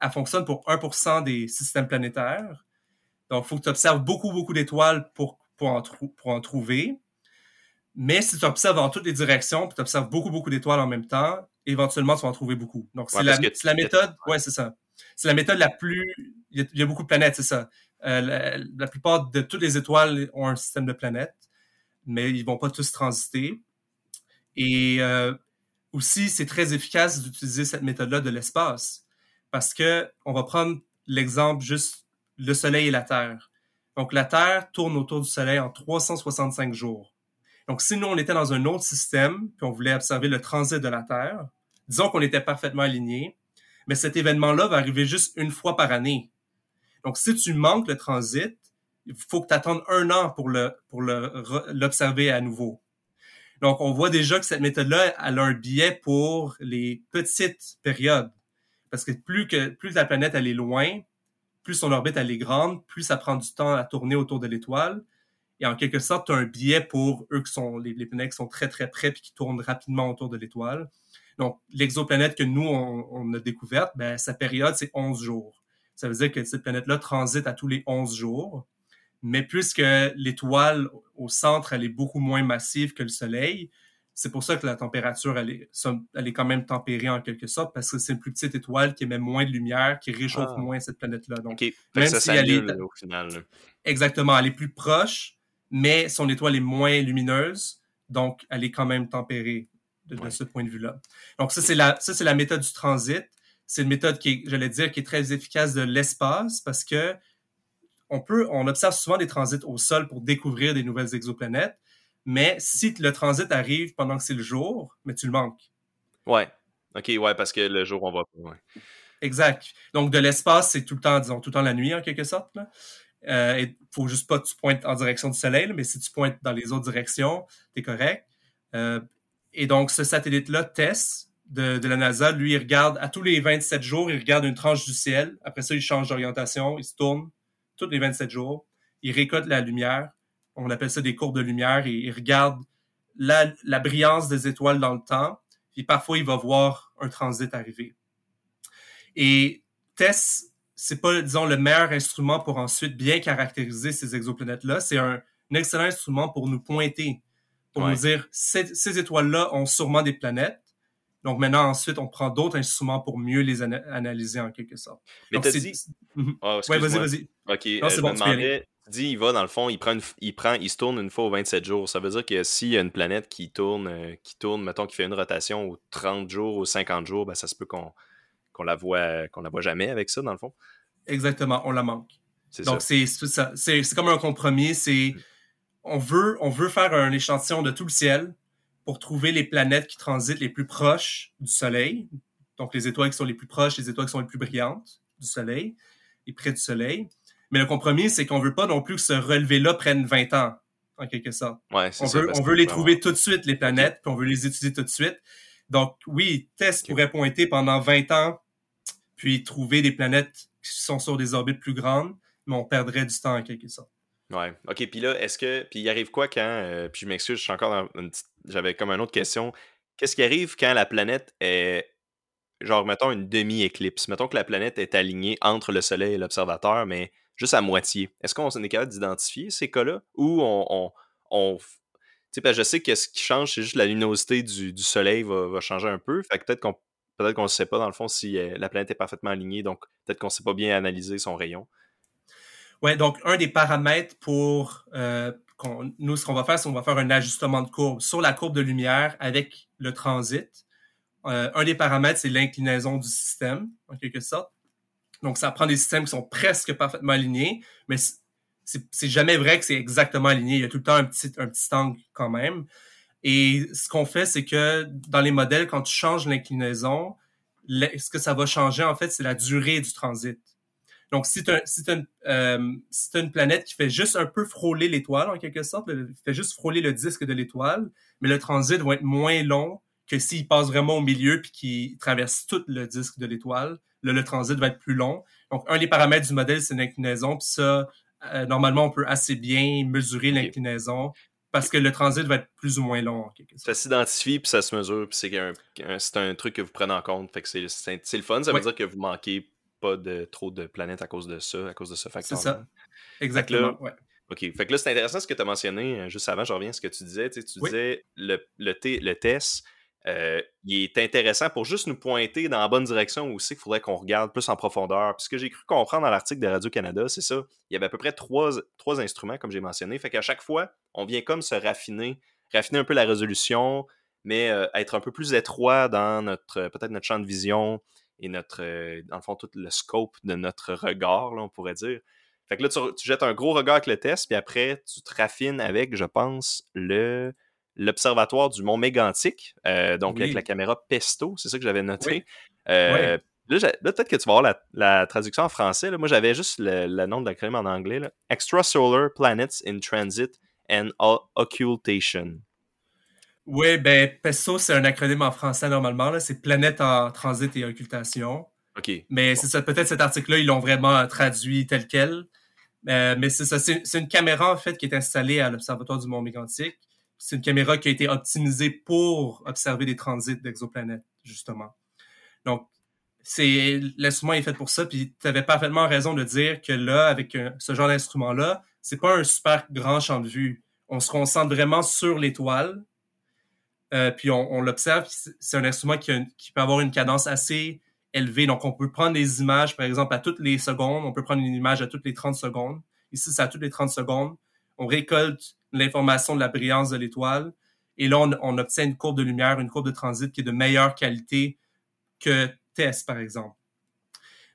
elle fonctionne pour 1% des systèmes planétaires. Donc il faut que tu observes beaucoup, beaucoup d'étoiles pour, pour, en pour en trouver. Mais si tu observes dans toutes les directions, puis tu observes beaucoup, beaucoup d'étoiles en même temps, éventuellement, tu vas en trouver beaucoup. Donc, c'est la, la, méthode, ouais, c'est ça. C'est la méthode la plus, il y, a, beaucoup de planètes, c'est ça. Euh, la, plupart de toutes les étoiles ont un système de planètes, mais ils vont pas tous transiter. Et euh, aussi, c'est très efficace d'utiliser cette méthode-là de l'espace parce que on va prendre l'exemple juste le Soleil et la Terre. Donc, la Terre tourne autour du Soleil en 365 jours. Donc, si nous, on était dans un autre système, puis on voulait observer le transit de la Terre, disons qu'on était parfaitement aligné, mais cet événement-là va arriver juste une fois par année. Donc, si tu manques le transit, il faut que tu attendes un an pour le pour l'observer à nouveau. Donc, on voit déjà que cette méthode-là, a un biais pour les petites périodes. Parce que plus que plus la planète elle est loin, plus son orbite elle est grande, plus ça prend du temps à tourner autour de l'étoile. Et en quelque sorte, tu as un biais pour eux qui sont les, planètes qui sont très très près et qui tournent rapidement autour de l'étoile. Donc, l'exoplanète que nous, on, on a découverte, ben, sa période, c'est 11 jours. Ça veut dire que cette planète-là transite à tous les 11 jours. Mais puisque l'étoile au centre, elle est beaucoup moins massive que le Soleil, c'est pour ça que la température, elle est, elle est quand même tempérée en quelque sorte, parce que c'est une plus petite étoile qui émet moins de lumière, qui réchauffe ah. moins cette planète-là. Donc, même si elle est... au final. Exactement, elle est plus proche, mais son étoile est moins lumineuse, donc elle est quand même tempérée de, ce point de vue-là. Donc ça, c'est la, ça, c'est la méthode du transit c'est une méthode qui est, j'allais dire, qui est très efficace de l'espace parce que on peut, on observe souvent des transits au sol pour découvrir des nouvelles exoplanètes, mais si le transit arrive pendant que c'est le jour, mais tu le manques. Ouais. OK, ouais, parce que le jour, on va pas. Exact. Donc, de l'espace, c'est tout le temps, disons, tout le temps la nuit, en quelque sorte. Il Euh, faut juste pas que tu pointes en direction du soleil, mais si tu pointes dans les autres directions, tu es correct. Euh, et donc, ce satellite-là, TESS, de, de, la NASA, lui, il regarde à tous les 27 jours, il regarde une tranche du ciel. Après ça, il change d'orientation, il se tourne tous les 27 jours. Il récolte la lumière. On appelle ça des courbes de lumière et il regarde la, la brillance des étoiles dans le temps. Puis parfois, il va voir un transit arriver. Et TESS, c'est pas, disons, le meilleur instrument pour ensuite bien caractériser ces exoplanètes-là. C'est un, un, excellent instrument pour nous pointer, pour ouais. nous dire, ces, ces étoiles-là ont sûrement des planètes. Donc maintenant, ensuite, on prend d'autres instruments pour mieux les ana analyser en quelque sorte. Mais t'as dit... Oh, ouais, vas-y, vas-y. OK, non, euh, bon, me demandais, tu dis, il va, dans le fond, il prend, une, il prend, il se tourne une fois aux 27 jours. Ça veut dire que s'il y a une planète qui tourne, euh, qui tourne, mettons, qui fait une rotation aux 30 jours, aux 50 jours, ben, ça se peut qu'on qu'on la voit qu'on la voit jamais avec ça, dans le fond. Exactement, on la manque. Donc, c'est ça. C'est comme un compromis. C'est on veut, on veut faire un échantillon de tout le ciel pour trouver les planètes qui transitent les plus proches du Soleil. Donc, les étoiles qui sont les plus proches, les étoiles qui sont les plus brillantes du Soleil et près du Soleil. Mais le compromis, c'est qu'on veut pas non plus que ce relevé-là prenne 20 ans, en quelque sorte. Ouais, on ça, veut, on veut les trouver tout de suite, les planètes, puis on veut les étudier tout de suite. Donc, oui, TESS okay. pourrait pointer pendant 20 ans puis trouver des planètes qui sont sur des orbites plus grandes, mais on perdrait du temps en quelque sorte. Ouais. OK, puis là, est-ce que. Puis il arrive quoi quand. Euh, puis je m'excuse, je suis encore dans une petite. J'avais comme une autre question. Qu'est-ce qui arrive quand la planète est. Genre, mettons une demi-éclipse? Mettons que la planète est alignée entre le Soleil et l'observateur, mais juste à moitié. Est-ce qu'on est capable d'identifier ces cas-là? Ou on. on, on je sais que ce qui change, c'est juste la luminosité du, du Soleil va, va, changer un peu. Fait que peut-être qu'on peut-être qu'on ne sait pas, dans le fond, si euh, la planète est parfaitement alignée, donc peut-être qu'on ne sait pas bien analyser son rayon. Oui, donc un des paramètres pour euh, nous, ce qu'on va faire, c'est qu'on va faire un ajustement de courbe sur la courbe de lumière avec le transit. Euh, un des paramètres, c'est l'inclinaison du système, en quelque sorte. Donc, ça prend des systèmes qui sont presque parfaitement alignés, mais c'est jamais vrai que c'est exactement aligné. Il y a tout le temps un petit, un petit angle quand même. Et ce qu'on fait, c'est que dans les modèles, quand tu changes l'inclinaison, ce que ça va changer, en fait, c'est la durée du transit. Donc, si tu as, si une, euh, si une planète qui fait juste un peu frôler l'étoile, en quelque sorte, fait juste frôler le disque de l'étoile, mais le transit va être moins long que s'il passe vraiment au milieu puis qu'il traverse tout le disque de l'étoile. Là, le transit va être plus long. Donc, un des paramètres du modèle, c'est l'inclinaison. Puis ça, euh, normalement, on peut assez bien mesurer l'inclinaison parce que le transit va être plus ou moins long. Ça s'identifie, puis ça se mesure, puis c'est un, un, un, truc que vous prenez en compte. Fait que c'est le fun. Ça veut ouais. dire que vous manquez pas de trop de planètes à cause de ça, à cause de ce facteur. C'est ça. Exactement. Fait là, ouais. OK. Fait que là, c'est intéressant ce que tu as mentionné euh, juste avant, je reviens à ce que tu disais. Tu, sais, tu oui. disais le, le, le test, euh, il est intéressant pour juste nous pointer dans la bonne direction aussi qu'il faudrait qu'on regarde plus en profondeur. Puis ce que j'ai cru comprendre dans l'article de Radio-Canada, c'est ça. Il y avait à peu près trois, instruments, comme j'ai mentionné. Fait qu'à chaque fois, on vient comme se raffiner, raffiner un peu la résolution, mais euh, être un peu plus étroit dans notre peut-être notre champ de vision et notre, euh, dans le fond, tout le scope de notre regard, là, on pourrait dire. Fait que là, tu, jettes un gros regard avec le test, puis après, tu te raffines avec, je pense, le l'observatoire du Mont Mégantic, euh, donc oui. avec la caméra Pesto, c'est ça que j'avais noté. Oui. Euh, oui. Là, là peut-être que tu vas avoir la, la traduction en français. Là. Moi, j'avais juste le, le, nom de l'acronyme en anglais. Là. Extrasolar Planets in Transit and Occultation. Oui, ben PESO, c'est un acronyme en français normalement. C'est Planète en transit et occultation. OK. Mais bon. c'est ça, peut-être cet article-là, ils l'ont vraiment traduit tel quel. Euh, mais c'est ça, c'est une caméra en fait qui est installée à l'Observatoire du Mont Mégantic. C'est une caméra qui a été optimisée pour observer des transits d'exoplanètes, justement. Donc, c'est l'instrument est fait pour ça. Puis tu avais parfaitement raison de dire que là, avec un, ce genre d'instrument-là, c'est pas un super grand champ de vue. On se concentre vraiment sur l'étoile, euh, puis on, on l'observe. C'est un instrument qui, qui, peut avoir une cadence assez élevée. Donc, on peut prendre des images, par exemple, à toutes les secondes. On peut prendre une image à toutes les 30 secondes. Ici, c'est à toutes les 30 secondes. On récolte l'information de la brillance de l'étoile. Et là, on, obtient une courbe de lumière, une courbe de transit qui est de meilleure qualité que TESS, par exemple.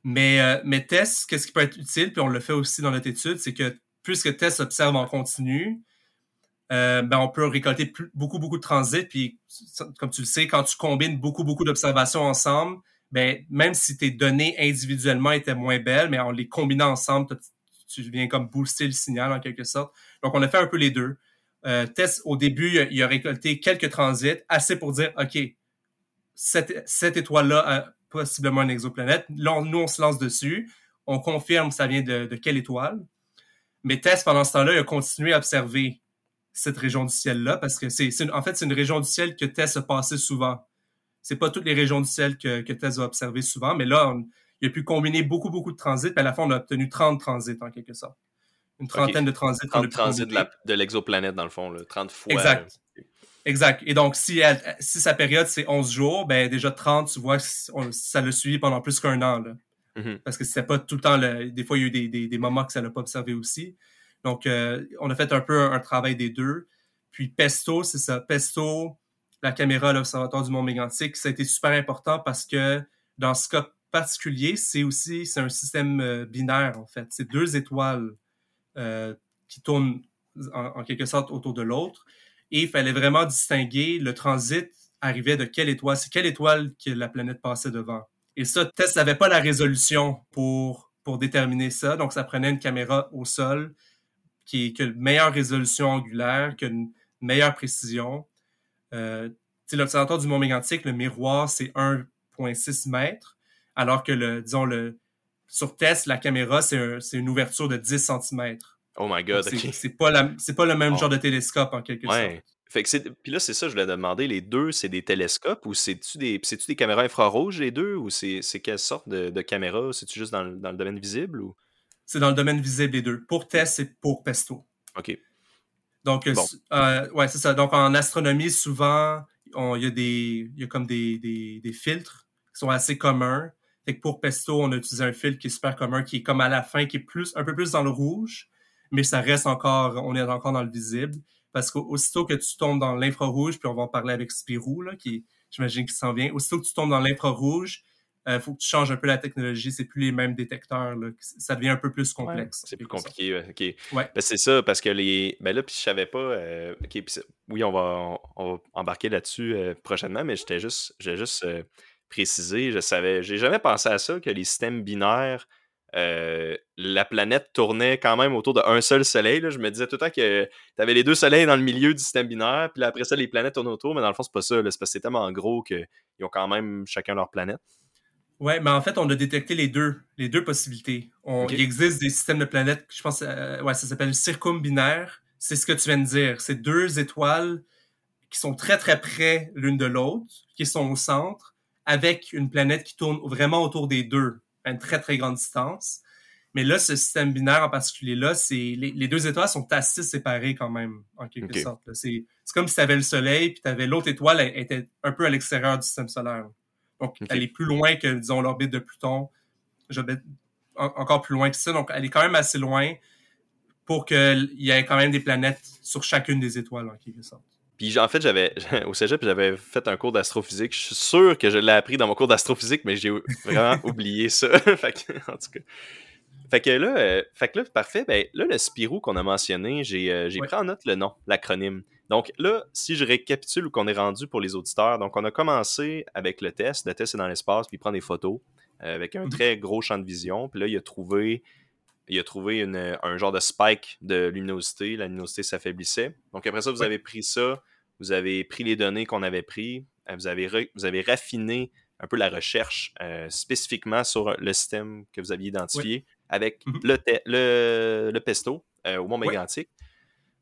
Mais, euh, mais TESS, qu'est-ce qui peut être utile, puis on le fait aussi dans notre étude, c'est que puisque TESS observe en continu, euh, ben on peut récolter beaucoup, beaucoup de transit. Puis, comme tu le sais, quand tu combines beaucoup, beaucoup d'observations ensemble, ben, même si tes données individuellement étaient moins belles, mais en les combinant ensemble, tu viens comme booster le signal en quelque sorte. Donc, on a fait un peu les deux. Euh, Tess, au début, il a, récolté quelques transits, assez pour dire, OK, cette, cette étoile-là a possiblement une exoplanète. Là, nous, on se lance dessus. On confirme ça vient de, quelle étoile. Mais Tess, pendant ce temps-là, il a continué à observer cette région du ciel-là parce que c'est, en fait, c'est une région du ciel que Tess a passé souvent. C'est pas toutes les régions du ciel que, que Tess a observé souvent, mais là, il a pu combiner beaucoup, beaucoup de transits, puis à la fin, on a obtenu 30 transits en quelque sorte. Une trentaine de transits. 30 transits de, l'exoplanète, dans le fond, 30 fois. Exact. Exact. Et donc, si, si sa période, c'est 11 jours, ben déjà 30, tu vois, ça l'a suivi pendant plus qu'un an. Là. Mm-hmm. Parce que c'était pas tout le temps, des fois, il y a eu des, des, des moments que ça n'a pas observé aussi. Donc, euh, on a fait un peu un, travail des deux. Puis Pesto, c'est ça. Pesto, la caméra à l'Observatoire du Mont Mégantic, ça a été super important parce que dans ce cas particulier, c'est aussi c'est un système euh, binaire, en fait. C'est deux étoiles euh, qui tournent en, quelque sorte autour de l'autre. Et il fallait vraiment distinguer le transit arrivait de quelle étoile. C'est quelle étoile que la planète passait devant. Et ça, Tess n'avait pas la résolution pour, pour déterminer ça. Donc, ça prenait une caméra au sol qui, a une meilleure résolution angulaire, qui une meilleure précision. Euh, L'observatoire du Mont Mégantic, le miroir, c'est 1,6 mètres, alors que, le, disons, le, sur test, la caméra, c'est une ouverture de 10 cm. Oh my god, C'est pas, pas le même genre de télescope, en quelque sorte. Fait que puis là, c'est ça, je voulais demander, les deux, c'est des télescopes ou c'est-tu des, des caméras infrarouges, les deux, ou c'est quelle sorte de, de caméra? C'est-tu juste dans, dans, le domaine visible? ou? C'est dans le domaine visible les deux. Pour TESS et pour Pesto. OK. Donc, euh, euh, ouais, c'est ça. Donc, en astronomie, souvent, il y a des, y a comme des, des, des, filtres qui sont assez communs. Fait que pour Pesto, on a utilisé un filtre qui est super commun, qui est comme à la fin, qui est plus, un peu plus dans le rouge, mais ça reste encore, on est encore dans le visible. Parce qu'aussitôt que tu tombes dans l'infrarouge, puis on va en parler avec Spirou, là, qui, j'imagine qu'il s'en vient, aussitôt que tu tombes dans l'infrarouge, il euh, faut que tu changes un peu la technologie. C'est plus les mêmes détecteurs. Ça devient un peu plus complexe. c'est plus compliqué. OK. Ben, c'est ça, parce que les. Ben là, puis je savais pas. Euh, oui, on va, on, va embarquer là-dessus euh, prochainement, mais j'étais juste, j'ai juste précisé. Je savais. J'ai jamais pensé à ça, que les systèmes binaires. la planète tournait quand même autour d'un seul soleil. Je me disais tout le temps que tu avais les deux soleils dans le milieu du système binaire, puis après ça, les planètes tournent autour, mais dans le fond, c'est pas ça. C'est parce que c'est tellement gros qu'ils ont quand même chacun leur planète. Oui, mais en fait, on a détecté les deux, les deux possibilités. Il existe des systèmes de planètes, je pense, euh, ouais, ça s'appelle circumbinaire. C'est ce que tu viens de dire. C'est deux étoiles qui sont très, très près l'une de l'autre, qui sont au centre, avec une planète qui tourne vraiment autour des deux, à une très, très grande distance. Mais là, ce système binaire en particulier là, c'est les, deux étoiles sont assez séparées quand même, en quelque sorte. C'est comme si tu avais le Soleil, puis tu avais l'autre étoile, elle était un peu à l'extérieur du système solaire. Donc, elle est plus loin que, disons, l'orbite de Pluton. Encore plus loin que ça. Donc, elle est quand même assez loin pour qu'il y ait quand même des planètes sur chacune des étoiles, en quelque sorte. Puis en fait, j'avais au cégep, j'avais fait un cours d'astrophysique. Je suis sûr que je l'ai appris dans mon cours d'astrophysique, mais j'ai vraiment oublié ça. fait que, en tout cas. Fait que là, euh, fait que là parfait. Ben, là, le Spirou qu'on a mentionné, j'ai euh, pris en note le nom, l'acronyme. Donc là, si je récapitule où qu'on est rendu pour les auditeurs, donc on a commencé avec le test. Le test est dans l'espace, puis il prend des photos euh, avec un mhm. très gros champ de vision. Puis là, il a trouvé, il a trouvé un genre de spike de luminosité. La luminosité s'affaiblissait. Donc après ça, vous avez pris ça, vous avez pris les données qu'on avait prises, euh, vous avez, vous avez raffiné un peu la recherche euh, spécifiquement sur le système que vous aviez identifié avec mhm. le, le, le, pesto au Mont Mégantic.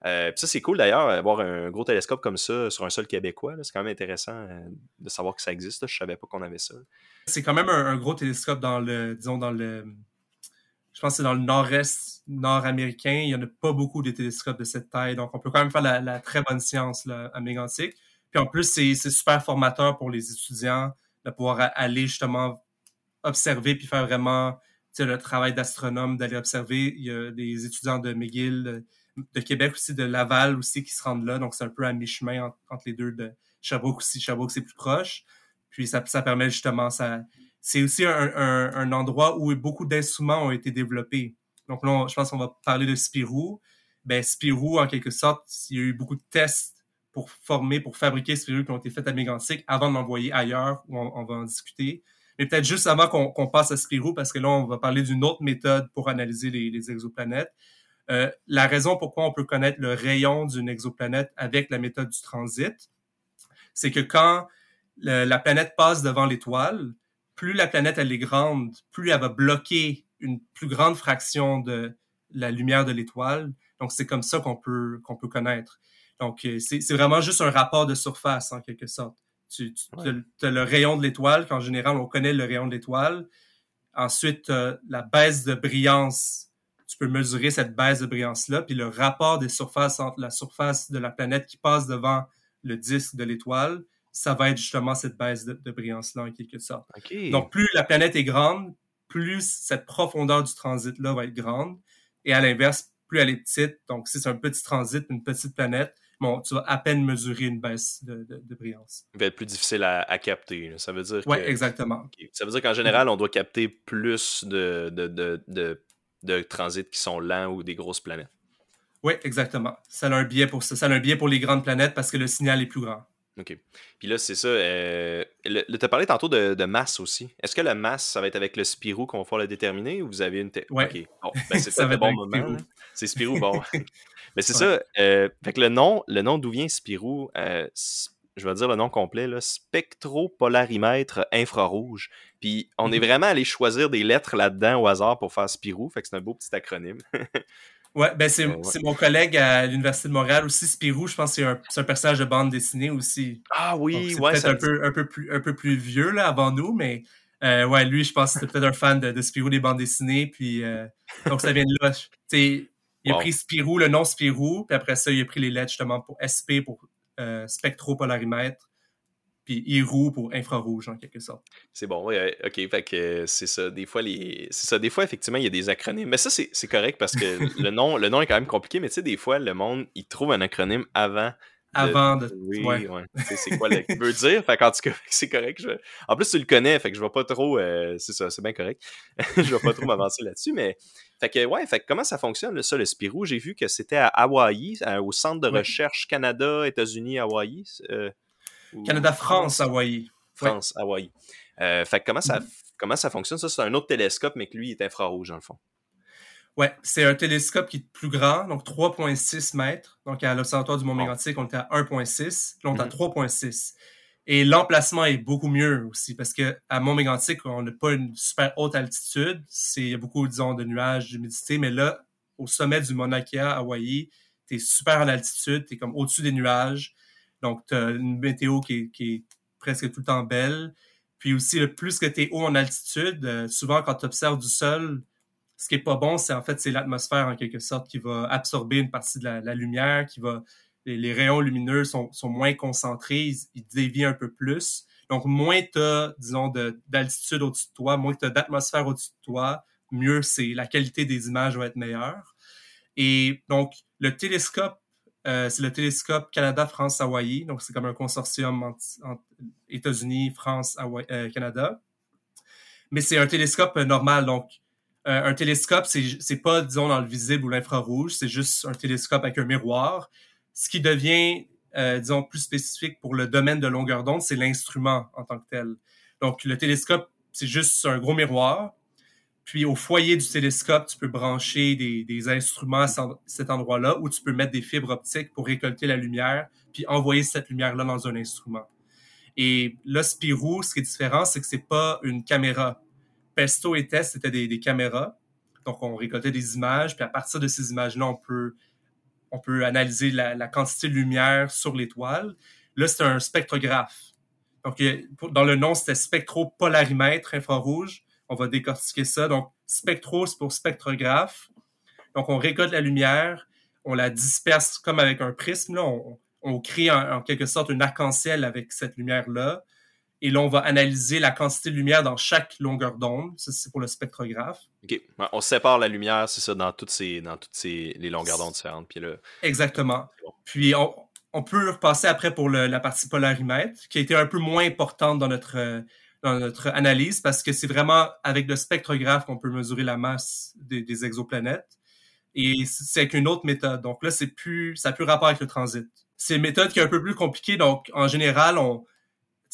Euh, ça, c'est cool d'ailleurs, avoir un gros télescope comme ça sur un sol québécois. C'est quand même intéressant euh, de savoir que ça existe. Je savais pas qu'on avait ça. C'est quand même un, gros télescope dans le, disons, dans le. Je pense que c'est dans le nord-est nord-américain. Il n'y en a pas beaucoup de télescopes de cette taille. Donc, on peut quand même faire la, très bonne science là, à Mégantic. Puis en plus, c'est super formateur pour les étudiants de pouvoir aller justement observer puis faire vraiment le travail d'astronome, d'aller observer. Il y a des étudiants de McGill, de Québec aussi, de Laval aussi qui se rendent là. Donc, c'est un peu à mi-chemin entre, les deux de Sherbrooke aussi. Sherbrooke, c'est plus proche. Puis, ça, ça permet justement, ça, c'est aussi un, endroit où beaucoup d'instruments ont été développés. Donc là, je pense qu'on va parler de Spirou. Ben, Spirou, en quelque sorte, il y a eu beaucoup de tests pour former, pour fabriquer Spirou qui ont été faits à Mégantic avant de l'envoyer ailleurs, où on, va en discuter. Mais peut-être juste avant qu'on passe à Spirou, parce que là, on va parler d'une autre méthode pour analyser les, exoplanètes. Euh, la raison pourquoi on peut connaître le rayon d'une exoplanète avec la méthode du transit, c'est que quand la planète passe devant l'étoile, plus la planète elle est grande, plus elle va bloquer une plus grande fraction de la lumière de l'étoile. Donc c'est comme ça qu'on peut qu'on peut connaître. Donc euh, c'est vraiment juste un rapport de surface en quelque sorte. Tu, as le rayon de l'étoile, qu'en général on connaît le rayon de l'étoile. Ensuite la baisse de brillance. Tu peux mesurer cette baisse de brillance là, puis le rapport des surfaces entre la surface de la planète qui passe devant le disque de l'étoile ça va être justement cette baisse de, brillance-là en quelque sorte. Donc, plus la planète est grande, plus cette profondeur du transit-là va être grande. Et à l'inverse, plus elle est petite, donc si c'est un petit transit, une petite planète, bon, tu vas à peine mesurer une baisse de, brillance. Il va être plus difficile à, capter. Ça veut dire Oui, exactement. Ça veut dire qu'en général, on doit capter plus de, de, transits qui sont lents ou des grosses planètes. Oui, exactement. Ça a un biais pour ça. Ça a un biais pour les grandes planètes parce que le signal est plus grand. OK. Puis là, c'est ça. Euh, tu as parlé tantôt de, masse aussi. Est-ce que la masse, ça va être avec le Spirou qu'on va pouvoir le déterminer ou vous avez une. Oui. OK. Bon, ben, c'est le bon moment. C'est Spirou, bon. Mais c'est ça. Euh, fait que le nom, le nom d'où vient Spirou, euh, je vais dire le nom complet, là, spectropolarimètre infrarouge. Puis on est mhm. vraiment allé choisir des lettres là-dedans au hasard pour faire Spirou. Fait que c'est un beau petit acronyme. Ouais, ben c'est mon collègue à l'Université de Montréal aussi, Spirou, je pense que c'est un, personnage de bande dessinée aussi. Ah oui, ouais. Peut-être un peu, un, peu plus, un peu plus vieux là, avant nous, mais euh, ouais, lui, je pense que c'était peut-être un fan de, Spirou des bandes dessinées, puis euh, donc ça vient de là. il a pris Spirou, le nom Spirou, puis après ça, il a pris les lettres justement pour SP, pour euh, spectropolarimètre puis IRU pour infrarouge en quelque sorte. C'est bon, oui, ok, fait que c'est ça. Des fois, les... c'est ça. Des fois, effectivement, il y a des acronymes. Mais ça, c'est correct parce que le nom, le nom est quand même compliqué, mais tu sais, des fois, le monde, il trouve un acronyme avant. Avant de. Oui, ouais. C'est quoi le veut dire? Fait qu'en tout cas, c'est correct. En plus, tu le connais, fait que je vais pas trop. Euh, c'est ça, c'est bien correct. je vais pas trop m'avancer là-dessus, mais. Fait que, ouais, fait que comment ça fonctionne, ça, le Spirou? J'ai vu que c'était à Hawaï, au Centre de recherche Canada, États-Unis, Hawaï. Euh, Canada-France, Hawaï. France, Hawaï. Euh, fait comment ça, mm-hmm. comment ça fonctionne? Ça, c'est un autre télescope, mais que lui, il est infrarouge, dans le fond. Ouais, c'est un télescope qui est plus grand, donc 3,6 mètres. Donc, à l'Observatoire du Mont-Mégantic, on était à 1,6. Là, on est à 3,6. Mm-hmm. Et l'emplacement est beaucoup mieux aussi, parce qu'à Mont-Mégantic, on n'a pas une super haute altitude. C'est, il y a beaucoup, disons, de nuages, d'humidité, mais là, au sommet du Mauna Kea, Hawaï, tu es super en altitude, tu es comme au-dessus des nuages. Donc, tu as une météo qui est, presque tout le temps belle. Puis aussi, le plus que tu es haut en altitude, euh, souvent quand tu observes du sol, ce qui est pas bon, c'est en fait c'est l'atmosphère en quelque sorte qui va absorber une partie de la, lumière, qui va les, rayons lumineux sont, moins concentrés, ils, dévient un peu plus. Donc moins tu as disons d'altitude au-dessus de toi, moins tu as d'atmosphère au-dessus de toi, mieux c'est la qualité des images va être meilleure. Et donc le télescope euh, c'est le télescope Canada-France-Hawaï. Donc, c'est comme un consortium entre, États-Unis, France, euh, Canada. Mais c'est un télescope euh, normal. Donc, un télescope, c'est pas, disons, dans le visible ou l'infrarouge. C'est juste un télescope avec un miroir. Ce qui devient, disons, plus spécifique pour le domaine de longueur d'onde, c'est l'instrument en tant que tel. Donc, le télescope, c'est juste un gros miroir puis au foyer du télescope, tu peux brancher des, instruments à cet endroit-là où tu peux mettre des fibres optiques pour récolter la lumière, puis envoyer cette lumière-là dans un instrument. Et là, Spirou, ce qui est différent, c'est que c'est pas une caméra. Pesto et Test, c'était des, caméras. Donc, on récoltait des images, puis à partir de ces images-là, on peut, on peut analyser la, quantité de lumière sur l'étoile. Là, c'est un spectrographe. Donc, dans le nom, c'était spectropolarimètre infrarouge. On va décortiquer ça. Donc, spectro, c'est pour spectrographe. Donc, on récolte la lumière, on la disperse comme avec un prisme. Là. On, crée en, quelque sorte un arc-en-ciel avec cette lumière-là. Et là, on va analyser la quantité de lumière dans chaque longueur d'onde. Ça, c'est pour le spectrographe. OK. On sépare la lumière, c'est ça, dans toutes ces, dans toutes ces, les longueurs d'onde différentes. Puis là... Exactement. Puis on, peut repasser après pour la partie polarimètre, qui a été un peu moins importante dans notre, dans notre analyse parce que c'est vraiment avec le spectrographe qu'on peut mesurer la masse des, exoplanètes. Et c'est avec une autre méthode. Donc là, c'est plus, ça n'a plus rapport avec le transit. C'est une méthode qui est un peu plus compliquée. Donc, en général, on,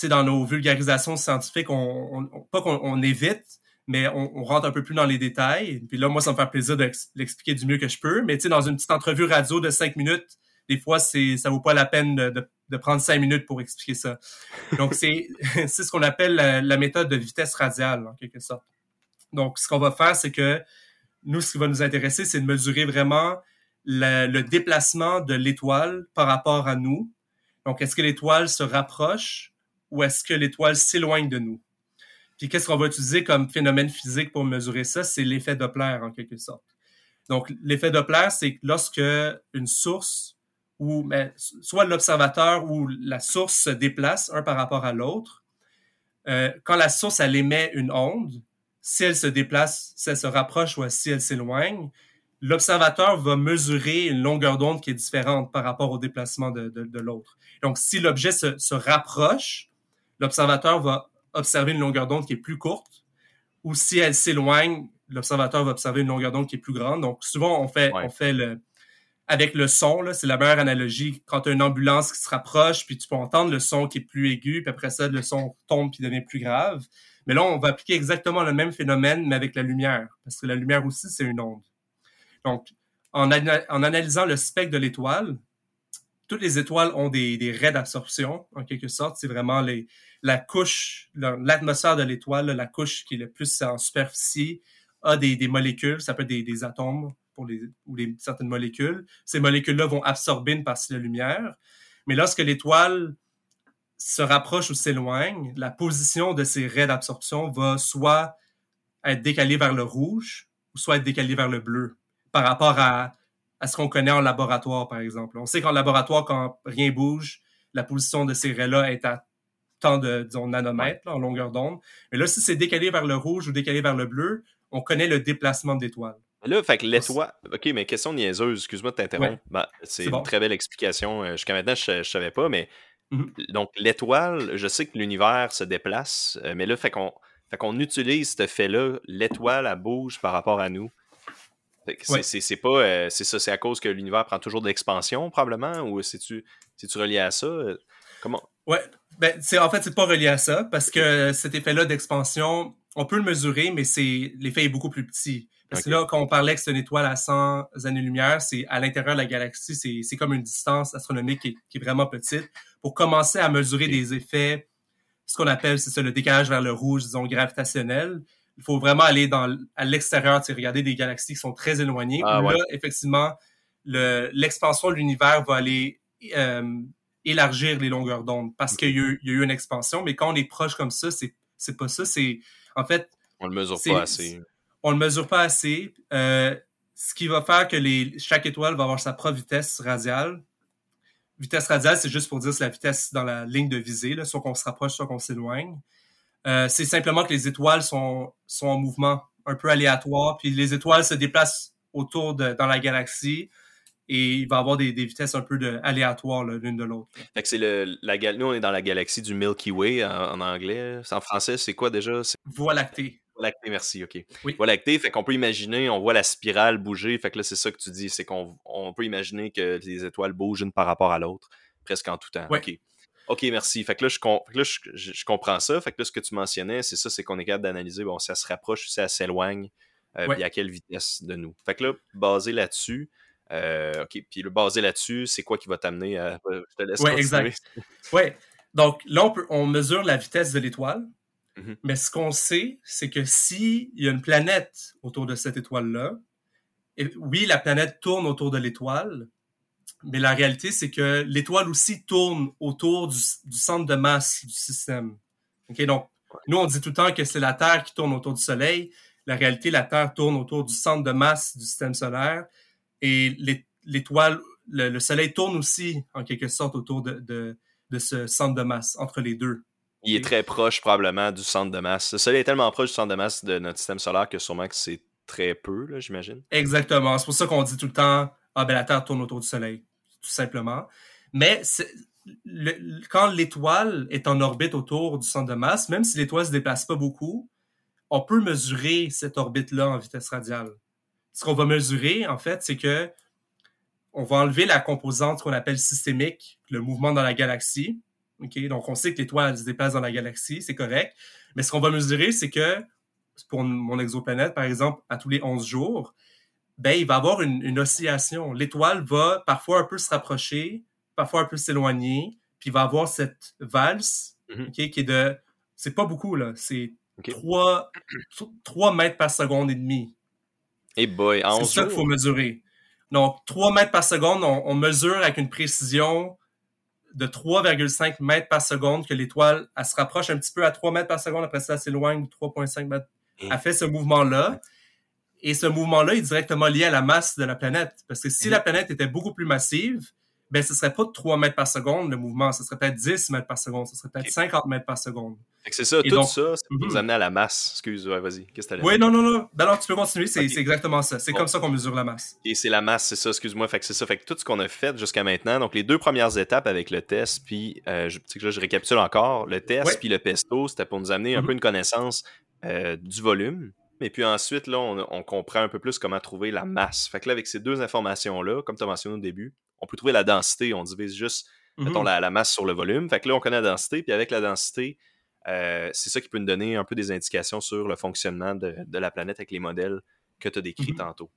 dans nos vulgarisations scientifiques, on, pas qu'on évite, mais on, rentre un peu plus dans les détails. Puis là, moi, ça me fait plaisir de l'expliquer du mieux que je peux. Mais tu sais, dans une petite entrevue radio de cinq minutes, des fois, c'est ça vaut pas la peine de, de, prendre cinq minutes pour expliquer ça. Donc, c'est ce qu'on appelle la, méthode de vitesse radiale, en quelque sorte. Donc, ce qu'on va faire, c'est que nous, ce qui va nous intéresser, c'est de mesurer vraiment le déplacement de l'étoile par rapport à nous. Donc, est-ce que l'étoile se rapproche ou est-ce que l'étoile s'éloigne de nous? Puis qu'est-ce qu'on va utiliser comme phénomène physique pour mesurer ça? C'est l'effet Doppler, en quelque sorte. Donc, l'effet Doppler, c'est lorsque une source ou ben, soit l'observateur ou la source se déplace un par rapport à l'autre, euh, quand la source, elle émet une onde, si elle se déplace, si elle se rapproche ou si elle s'éloigne, l'observateur va mesurer une longueur d'onde qui est différente par rapport au déplacement de, de, l'autre. Donc, si l'objet se, se rapproche, l'observateur va observer une longueur d'onde qui est plus courte, ou si elle s'éloigne, l'observateur va observer une longueur d'onde qui est plus grande. Donc, souvent, on fait, on fait le, avec le son, c'est la meilleure analogie. Quand tu as une ambulance qui se rapproche, puis tu peux entendre le son qui est plus aigu, puis après ça, le son tombe puis devient plus grave. Mais là, on va appliquer exactement le même phénomène, mais avec la lumière, parce que la lumière aussi, c'est une onde. Donc, en, analysant le spectre de l'étoile, toutes les étoiles ont des, raies d'absorption, en quelque sorte. C'est vraiment la couche, l'atmosphère de l'étoile, la couche qui est le plus en superficie, a des, molécules, ça peut être des atomes pour les, ou des, certaines molécules. Ces molécules-là vont absorber une partie de la lumière. Mais lorsque l'étoile se rapproche ou s'éloigne, la position de ces raies d'absorption va soit être décalée vers le rouge ou soit être décalée vers le bleu par rapport à à ce qu'on connaît en laboratoire, par exemple. On sait qu'en laboratoire, quand rien bouge, la position de ces raies-là est à tant de, nanomètres en longueur d'onde. Mais là, si c'est décalé vers le rouge ou décalé vers le bleu, on connaît le déplacement de l'étoile. Là, fait que l'étoile. OK, mais question niaiseuse, excuse-moi de t'interrompre. Ben, c'est une très belle explication. Euh, jusqu'à maintenant, je ne savais pas, mais. Mm-hmm. Donc, l'étoile, je sais que l'univers se déplace, euh, mais là, fait qu'on fait qu'on utilise ce fait-là, l'étoile, elle bouge par rapport à nous. C'est pas. Euh, c'est ça, c'est à cause que l'univers prend toujours de l'expansion, probablement, ou c'est-tu relié à ça? Comment? Ouais, ben, en fait, c'est pas relié à ça, parce que cet effet-là d'expansion, on peut le mesurer, mais c'est l'effet est beaucoup plus petit. Parce que là, quand on parlait que c'est une étoile à 100 années-lumière, c'est à l'intérieur de la galaxie, c'est comme une distance astronomique qui est, vraiment petite. Pour commencer à mesurer des effets, ce qu'on appelle, c'est ça, le décalage vers le rouge, disons, gravitationnel, il faut vraiment aller dans, à l'extérieur, tu regarder des galaxies qui sont très éloignées. Ah, là, effectivement, l'expansion de l'univers va aller euh, élargir les longueurs d'onde parce qu'il y, a eu une expansion. Mais quand on est proche comme ça, c'est c'est pas ça. C'est en fait. On le mesure pas assez. On le mesure pas assez. Euh, ce qui va faire que les, chaque étoile va avoir sa propre vitesse radiale. Vitesse radiale, c'est juste pour dire c'est la vitesse dans la ligne de visée, là, soit qu'on se rapproche, soit qu'on s'éloigne. Euh, c'est simplement que les étoiles sont, sont en mouvement un peu aléatoire, puis les étoiles se déplacent autour de dans la galaxie et il va y avoir des, des vitesses un peu de, aléatoires l'une de l'autre. c'est le la nous on est dans la galaxie du Milky Way en, anglais. En français, c'est quoi déjà? Voie lactée. Voie lactée, merci, ok. Voie lactée, fait qu'on peut imaginer, on voit la spirale bouger, fait que là c'est ça que tu dis, c'est qu'on on peut imaginer que les étoiles bougent une par rapport à l'autre, presque en tout temps. Ok. OK, merci. Fait que là, je, comprends ça. Fait que là, ce que tu mentionnais, c'est ça, c'est qu'on est capable d'analyser, bon, si ça se rapproche, si ça s'éloigne, euh, puis à quelle vitesse de nous. Fait que là, basé là-dessus, euh, OK, puis le basé là-dessus, c'est quoi qui va t'amener à... Euh, je te laisse Oui, exact. Oui, donc là, on, mesure la vitesse de l'étoile, mm-hmm. mais ce qu'on sait, c'est que s'il y a une planète autour de cette étoile-là, oui, la planète tourne autour de l'étoile, mais la réalité, c'est que l'étoile aussi tourne autour du, centre de masse du système. Okay? Donc, nous, on dit tout le temps que c'est la Terre qui tourne autour du Soleil. La réalité, la Terre tourne autour du centre de masse du système solaire. Et l'étoile, le, Soleil tourne aussi, en quelque sorte, autour de, de, ce centre de masse, entre les deux. Il est très proche, probablement, du centre de masse. Le Soleil est tellement proche du centre de masse de notre système solaire que sûrement que c'est très peu, j'imagine. Exactement. C'est pour ça qu'on dit tout le temps, ah ben la Terre tourne autour du Soleil tout simplement. Mais quand l'étoile est en orbite autour du centre de masse, même si l'étoile se déplace pas beaucoup, on peut mesurer cette orbite-là en vitesse radiale. Ce qu'on va mesurer, en fait, c'est que on va enlever la composante qu'on appelle systémique, le mouvement dans la galaxie. Okay? Donc, on sait que l'étoile se déplace dans la galaxie, c'est correct. Mais ce qu'on va mesurer, c'est que pour mon exoplanète, par exemple, à tous les 11 jours, ben, il va y avoir une, oscillation. L'étoile va parfois un peu se rapprocher, parfois un peu s'éloigner, puis il va avoir cette valse, mm-hmm. qui est de... C'est pas beaucoup, là. C'est 3, 3 mètres par seconde et demi. Et boy, C'est ça qu'il faut mesurer. Donc, 3 mètres par seconde, on, mesure avec une précision de 3,5 mètres par seconde que l'étoile, elle se rapproche un petit peu à 3 mètres par seconde, après ça, elle s'éloigne de 3,5 mètres. Elle fait ce mouvement-là. Et ce mouvement-là est directement lié à la masse de la planète. Parce que si la planète était beaucoup plus massive, ben, ce serait pas 3 mètres par seconde le mouvement, ce serait peut-être 10 mètres par seconde, ce serait peut-être 50 mètres par seconde. C'est ça, tout ça, ça peut nous mhm. amener à la masse. Excuse, moi vas-y. Qu'est-ce que Oui, non, non, non. Ben non, tu peux continuer, c'est exactement ça. C'est comme ça qu'on mesure la masse. Et c'est la masse, c'est ça, excuse-moi. Fait que c'est ça. Fait que tout ce qu'on a fait jusqu'à maintenant, donc les deux premières étapes avec le test, puis euh, je, là, je récapitule encore, le test, puis le pesto, c'était pour nous amener un mhm. peu une connaissance euh, du volume. Et puis ensuite, là, on, on, comprend un peu plus comment trouver la masse. Fait que là, avec ces deux informations-là, comme tu as mentionné au début, on peut trouver la densité. On divise juste, mettons, mhm. la, masse sur le volume. Fait que là, on connaît la densité. Puis avec la densité, euh, c'est ça qui peut nous donner un peu des indications sur le fonctionnement de, la planète avec les modèles que tu as décrits mhm. tantôt.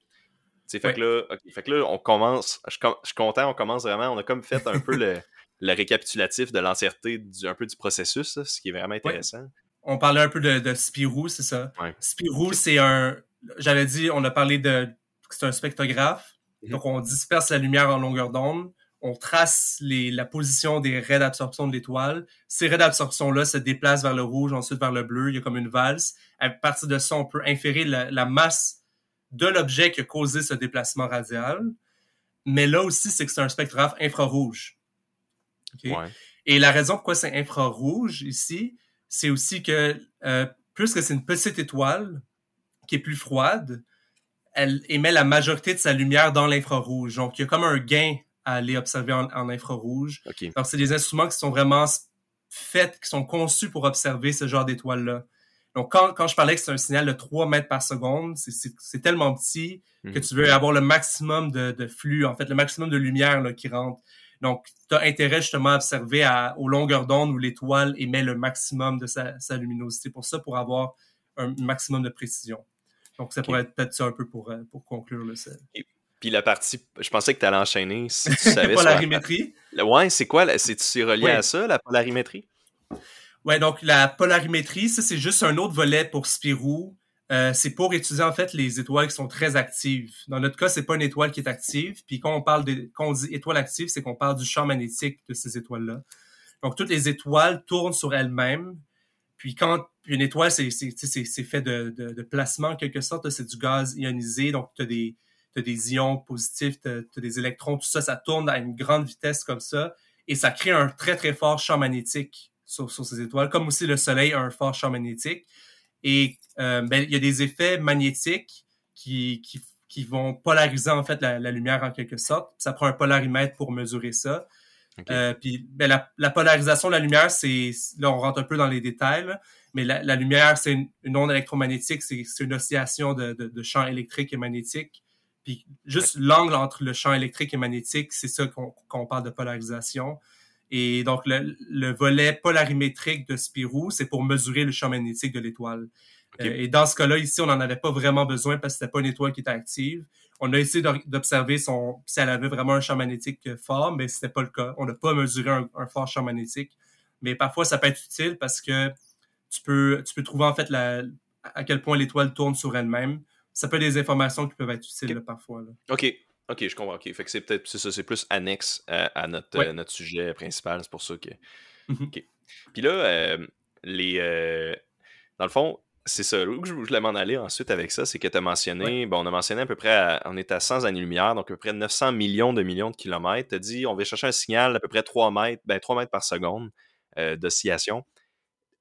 Fait, que là, fait que là, on commence. Je, suis content, on commence vraiment. On a comme fait un peu le, récapitulatif de l'entièreté un peu du processus, ce qui est vraiment intéressant. On parlait un peu de, Spirou, c'est ça? Spirou, c'est un. J'avais dit, on a parlé de. C'est un spectrographe. Mhm. Donc, on disperse la lumière en longueur d'onde, on trace les, la position des raies d'absorption de l'étoile. Ces raies d'absorption-là se déplacent vers le rouge, ensuite vers le bleu. Il y a comme une valse. À partir de ça, on peut inférer la, masse de l'objet qui a causé ce déplacement radial. Mais là aussi, c'est que c'est un spectrographe infrarouge. Et la raison pourquoi c'est infrarouge ici, c'est aussi que euh, plus que c'est une petite étoile qui est plus froide, elle émet la majorité de sa lumière dans l'infrarouge. Donc, il y a comme un gain à aller observer en, infrarouge. Donc, c'est des instruments qui sont vraiment faits, qui sont conçus pour observer ce genre d'étoiles-là. Donc, quand, quand je parlais que c'est un signal de 3 mètres par seconde, c'est tellement petit que mhm. tu veux avoir le maximum de, flux, en fait, le maximum de lumière là, qui rentre. Donc, tu as intérêt justement à observer à, aux longueurs d'onde où l'étoile émet le maximum de sa, sa luminosité. Pour ça, pour avoir un maximum de précision. Donc, ça pourrait être peut-être ça un peu pour, euh, pour conclure le sel. Puis la partie, je pensais que tu allais enchaîner si tu savais. polarimétrie. Ouais, c'est quoi? C'est-tu relié à ça, la polarimétrie? Ouais, donc la polarimétrie, ça, c'est juste un autre volet pour Spirou. Euh, c'est pour étudier en fait les étoiles qui sont très actives. Dans notre cas, c'est pas une étoile qui est active. Puis quand on parle de, quand on dit étoile active, c'est qu'on parle du champ magnétique de ces étoiles-là. Donc toutes les étoiles tournent sur elles-mêmes puis quand une étoile, c'est fait de, de, de, placement en quelque sorte, c'est du gaz ionisé, donc tu as des, des ions positifs, tu as, des électrons, tout ça, ça tourne à une grande vitesse comme ça, et ça crée un très très fort champ magnétique sur, sur ces étoiles, comme aussi le Soleil a un fort champ magnétique. Et euh, ben, il y a des effets magnétiques qui, qui, qui vont polariser en fait la, la, lumière en quelque sorte. Ça prend un polarimètre pour mesurer ça. Euh, puis ben, la, la, polarisation de la lumière, c'est là on rentre un peu dans les détails, mais la, la lumière, c'est une, onde électromagnétique, c'est une oscillation de, de, de, champ électrique et magnétique. Puis juste l'angle entre le champ électrique et magnétique, c'est ça qu'on parle de polarisation. Et donc le, le, volet polarimétrique de Spirou, c'est pour mesurer le champ magnétique de l'étoile. Euh, et dans ce cas-là, ici, on n'en avait pas vraiment besoin parce que c'était pas une étoile qui était active on a essayé d'observer son, si elle avait vraiment un champ magnétique fort, mais c'était pas le cas. On n'a pas mesuré un, fort champ magnétique. Mais parfois, ça peut être utile parce que tu peux, tu peux trouver en fait la, à quel point l'étoile tourne sur elle-même. Ça peut être des informations qui peuvent être utiles parfois. OK. OK, je comprends. OK. Fait que c'est peut-être ça, c'est plus annexe à, notre, euh, notre sujet principal. C'est pour ça que. Mm-hmm. OK. Puis là, euh, les. Euh, dans le fond, c'est ça. Où je voulais m'en aller ensuite avec ça, c'est que tu as mentionné, bon, on a mentionné à peu près, on est à 100 années-lumière, donc à peu près 900 millions de millions de kilomètres. Tu as dit, on va chercher un signal d'à peu près 3 mètres, ben, 3 mètres par seconde euh, d'oscillation.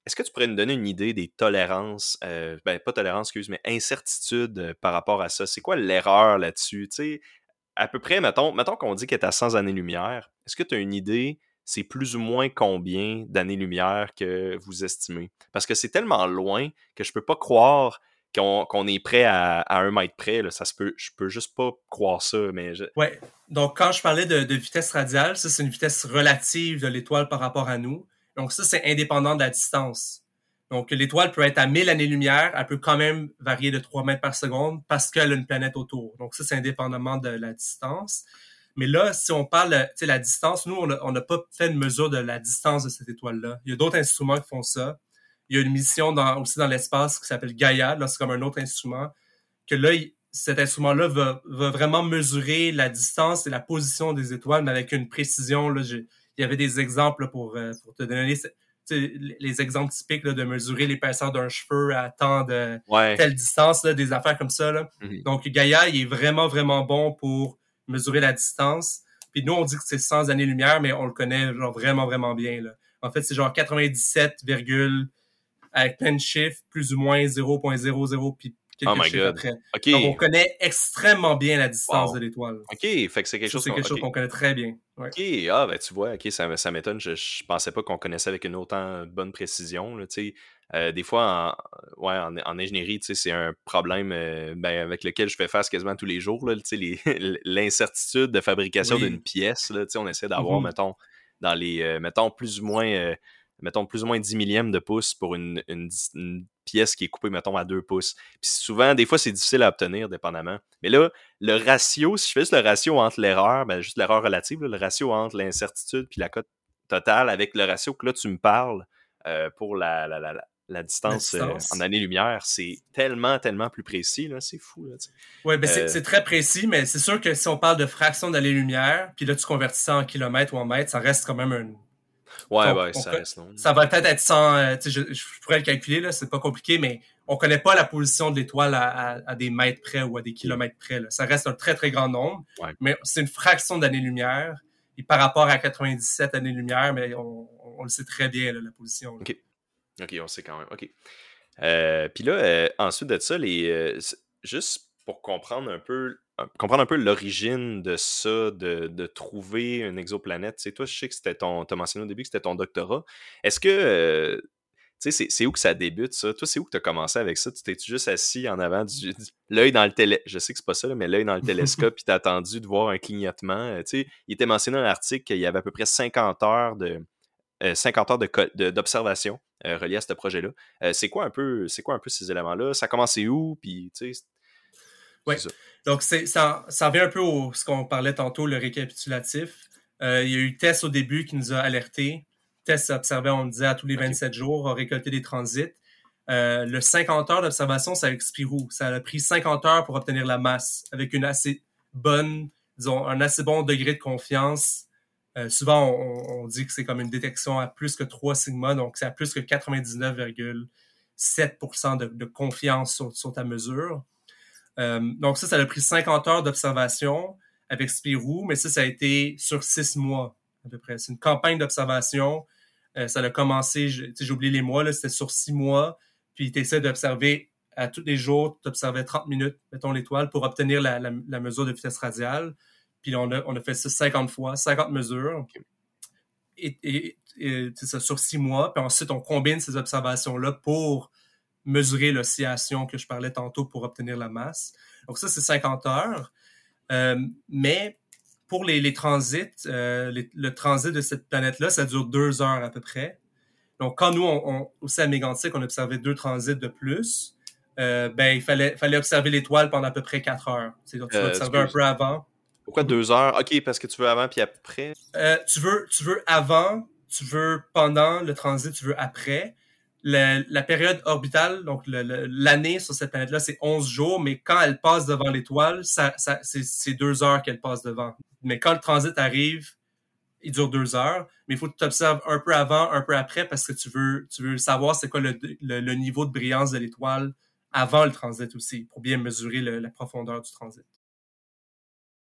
Est-ce que tu pourrais nous donner une idée des tolérances, euh, ben, pas tolérance, excuse, mais incertitude euh, par rapport à ça? C'est quoi l'erreur là-dessus? Tu sais, à peu près, mettons, qu'on dit qu'elle est à 100 années-lumière. Est-ce que tu as une idée c'est plus ou moins combien d'années-lumière que vous estimez? Parce que c'est tellement loin que je peux pas croire qu'on est prêt à, un mètre près. Là. Ça se peut, je peux juste pas croire ça. Mais Ouais. Donc, quand je parlais de, vitesse radiale, ça, c'est une vitesse relative de l'étoile par rapport à nous. Donc, ça, c'est indépendant de la distance. Donc, l'étoile peut être à 1000 années-lumière, elle peut quand même varier de 3 mètres par seconde parce qu'elle a une planète autour. Donc, ça, c'est indépendamment de la distance. Mais là, si on parle, sais, la distance, nous, on n'a pas fait une mesure de la distance de cette étoile-là. Il y a d'autres instruments qui font ça. Il y a une mission aussi dans l'espace qui s'appelle Gaia, là, c'est comme un autre instrument, que là, cet instrument-là va, va, vraiment mesurer la distance et la position des étoiles, mais avec une précision. Là, il y avait des exemples pour, euh, pour te donner les exemples typiques là, de mesurer l'épaisseur d'un cheveu à tant de telle distance, là, des affaires comme ça. Là. Mm-hmm. Donc, Gaia, il est vraiment, vraiment bon pour mesurer la distance. Puis nous, on dit que c'est 100 années-lumière, mais on le connaît genre vraiment, vraiment bien. Là. En fait, c'est genre 97, avec plein de chiffres, plus ou moins 0.00 puis quelques oh après. Donc, on connaît extrêmement bien la distance de l'étoile. OK, fait que c'est quelque chose qu'on connaît très bien. OK, ah, ben tu vois, OK, ça, ça m'étonne. Je, je pensais pas qu'on connaissait avec une autant bonne précision. Là, euh, des fois, en, ouais, en, ingénierie, c'est un problème euh, ben, avec lequel je fais face quasiment tous les jours. L'incertitude de fabrication d'une pièce. Là, on essaie d'avoir, mm-hmm. mettons, dans les, euh, mettons, plus ou moins mettons, plus ou moins 10 millièmes de pouce pour une, pièce qui est coupée, mettons, à 2 pouces. Puis souvent, des fois, c'est difficile à obtenir, dépendamment. Mais là, le ratio, si je fais juste le ratio entre l'erreur, ben, juste l'erreur relative, le ratio entre l'incertitude puis la cote totale avec le ratio que là, tu me parles euh, pour la, la, distance, euh, en années-lumière, c'est tellement, tellement plus précis, là, c'est fou. oui, ben euh, c'est très précis, mais c'est sûr que si on parle de fraction d'années-lumière, puis là, tu convertis ça en kilomètres ou en mètres, ça reste quand même un, Ouais, ouais, ça reste long. Ça va peut-être être sans. Euh, je, je, pourrais le calculer, là, c'est pas compliqué, mais on connaît pas la position de l'étoile à, des mètres près ou à des kilomètres près. Là. Ça reste un très, très grand nombre. Mais c'est une fraction d'années-lumière. Et par rapport à 97 années-lumière, mais on, le sait très bien, la position. OK. OK, on sait quand même. OK. Euh, puis là, euh, ensuite de ça, les, juste pour comprendre un peu comprendre un peu l'origine de ça, de, trouver une exoplanète. Tu sais, toi, je sais que c'était ton. Tu as mentionné au début que c'était ton doctorat. Est-ce que. Euh, tu sais, c'est où que ça débute, ça? Toi, c'est où que tu as commencé avec ça? Tu t'es juste assis en avant du. l'œil dans le télé. Je sais que c'est pas ça, mais l'œil dans le télescope, puis t'as attendu de voir un clignotement. Euh, tu sais, il était mentionné dans l'article qu'il y avait à peu près 50 heures de. 50 euh, heures d'observation de, reliées à ce projet-là. c'est quoi un peu c'est quoi un peu ces éléments-là? Ça a commencé où? Puis, tu sais, oui. Donc, ça, ça revient un peu au ce qu'on parlait tantôt, le récapitulatif. Euh, il y a eu Tess au début qui nous a alertés. Tess observait, on disait, à tous les 27 jours, a récolté des transits. Euh, le 50 heures d'observation, ça expire où? Ça a pris 50 heures pour obtenir la masse avec une assez bonne, disons, un assez bon degré de confiance. Euh, souvent, on, dit que c'est comme une détection à plus que 3 sigma, donc c'est à plus que 99,7 de, de, confiance sur, sur ta mesure. Euh, donc ça, ça a pris 50 heures d'observation avec Spirou, mais ça, ça a été sur six mois à peu près. C'est une campagne d'observation. Euh, ça a commencé, j'ai oublié les mois, c'était sur six mois. Puis tu essaies d'observer à tous les jours, tu observais 30 minutes, mettons l'étoile, pour obtenir la, mesure de vitesse radiale. Puis on a, on a fait ça 50 fois, 50 mesures. Et, et, ça sur six mois. Puis ensuite, on combine ces observations-là pour mesurer l'oscillation que je parlais tantôt pour obtenir la masse. Donc ça, c'est 50 heures. Euh, mais pour les, transits, euh, le transit de cette planète-là, ça dure deux heures à peu près. Donc quand nous, on, aussi à Mégantic, on observait deux transits de plus, euh, ben il fallait, fallait observer l'étoile pendant à peu près quatre heures. Donc, tu observer un peu avant. Pourquoi deux heures? OK, parce que tu veux avant puis après? tu, veux, tu veux avant, tu veux pendant le transit, tu veux après la, période orbitale, donc l'année sur cette planète-là, c'est 11 jours, mais quand elle passe devant l'étoile, ça, c'est deux heures qu'elle passe devant. Mais quand le transit arrive, il dure deux heures, mais il faut que tu observes un peu avant, un peu après, parce que tu veux, tu veux savoir c'est quoi le, niveau de brillance de l'étoile avant le transit aussi, pour bien mesurer la profondeur du transit.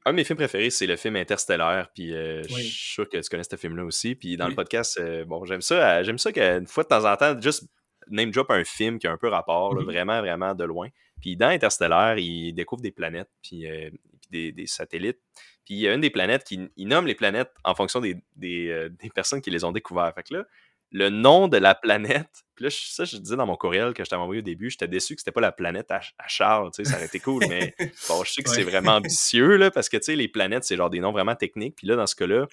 Un de mes films préférés, c'est le film Interstellaire. Puis euh, je suis sûr que tu connais ce film-là aussi. Puis dans le podcast, euh, bon, j'aime ça. Euh, j'aime ça qu'une fois de temps en temps, juste name drop un film qui a un peu rapport, vraiment, vraiment de loin. Puis dans Interstellaire, il découvre des planètes. Puis, des, satellites. Puis il y a une des planètes qui il nomme les planètes en fonction des, des, des personnes qui les ont découvertes. Fait que là, le nom de la planète. Puis là, ça, je disais dans mon courriel que je t'avais envoyé au début, j'étais déçu que c'était pas la planète à, Charles, tu sais, ça aurait été cool, mais bon, je sais que c'est vraiment ambitieux, là, parce que, tu sais, les planètes, c'est genre des noms vraiment techniques, puis là, dans ce cas-là,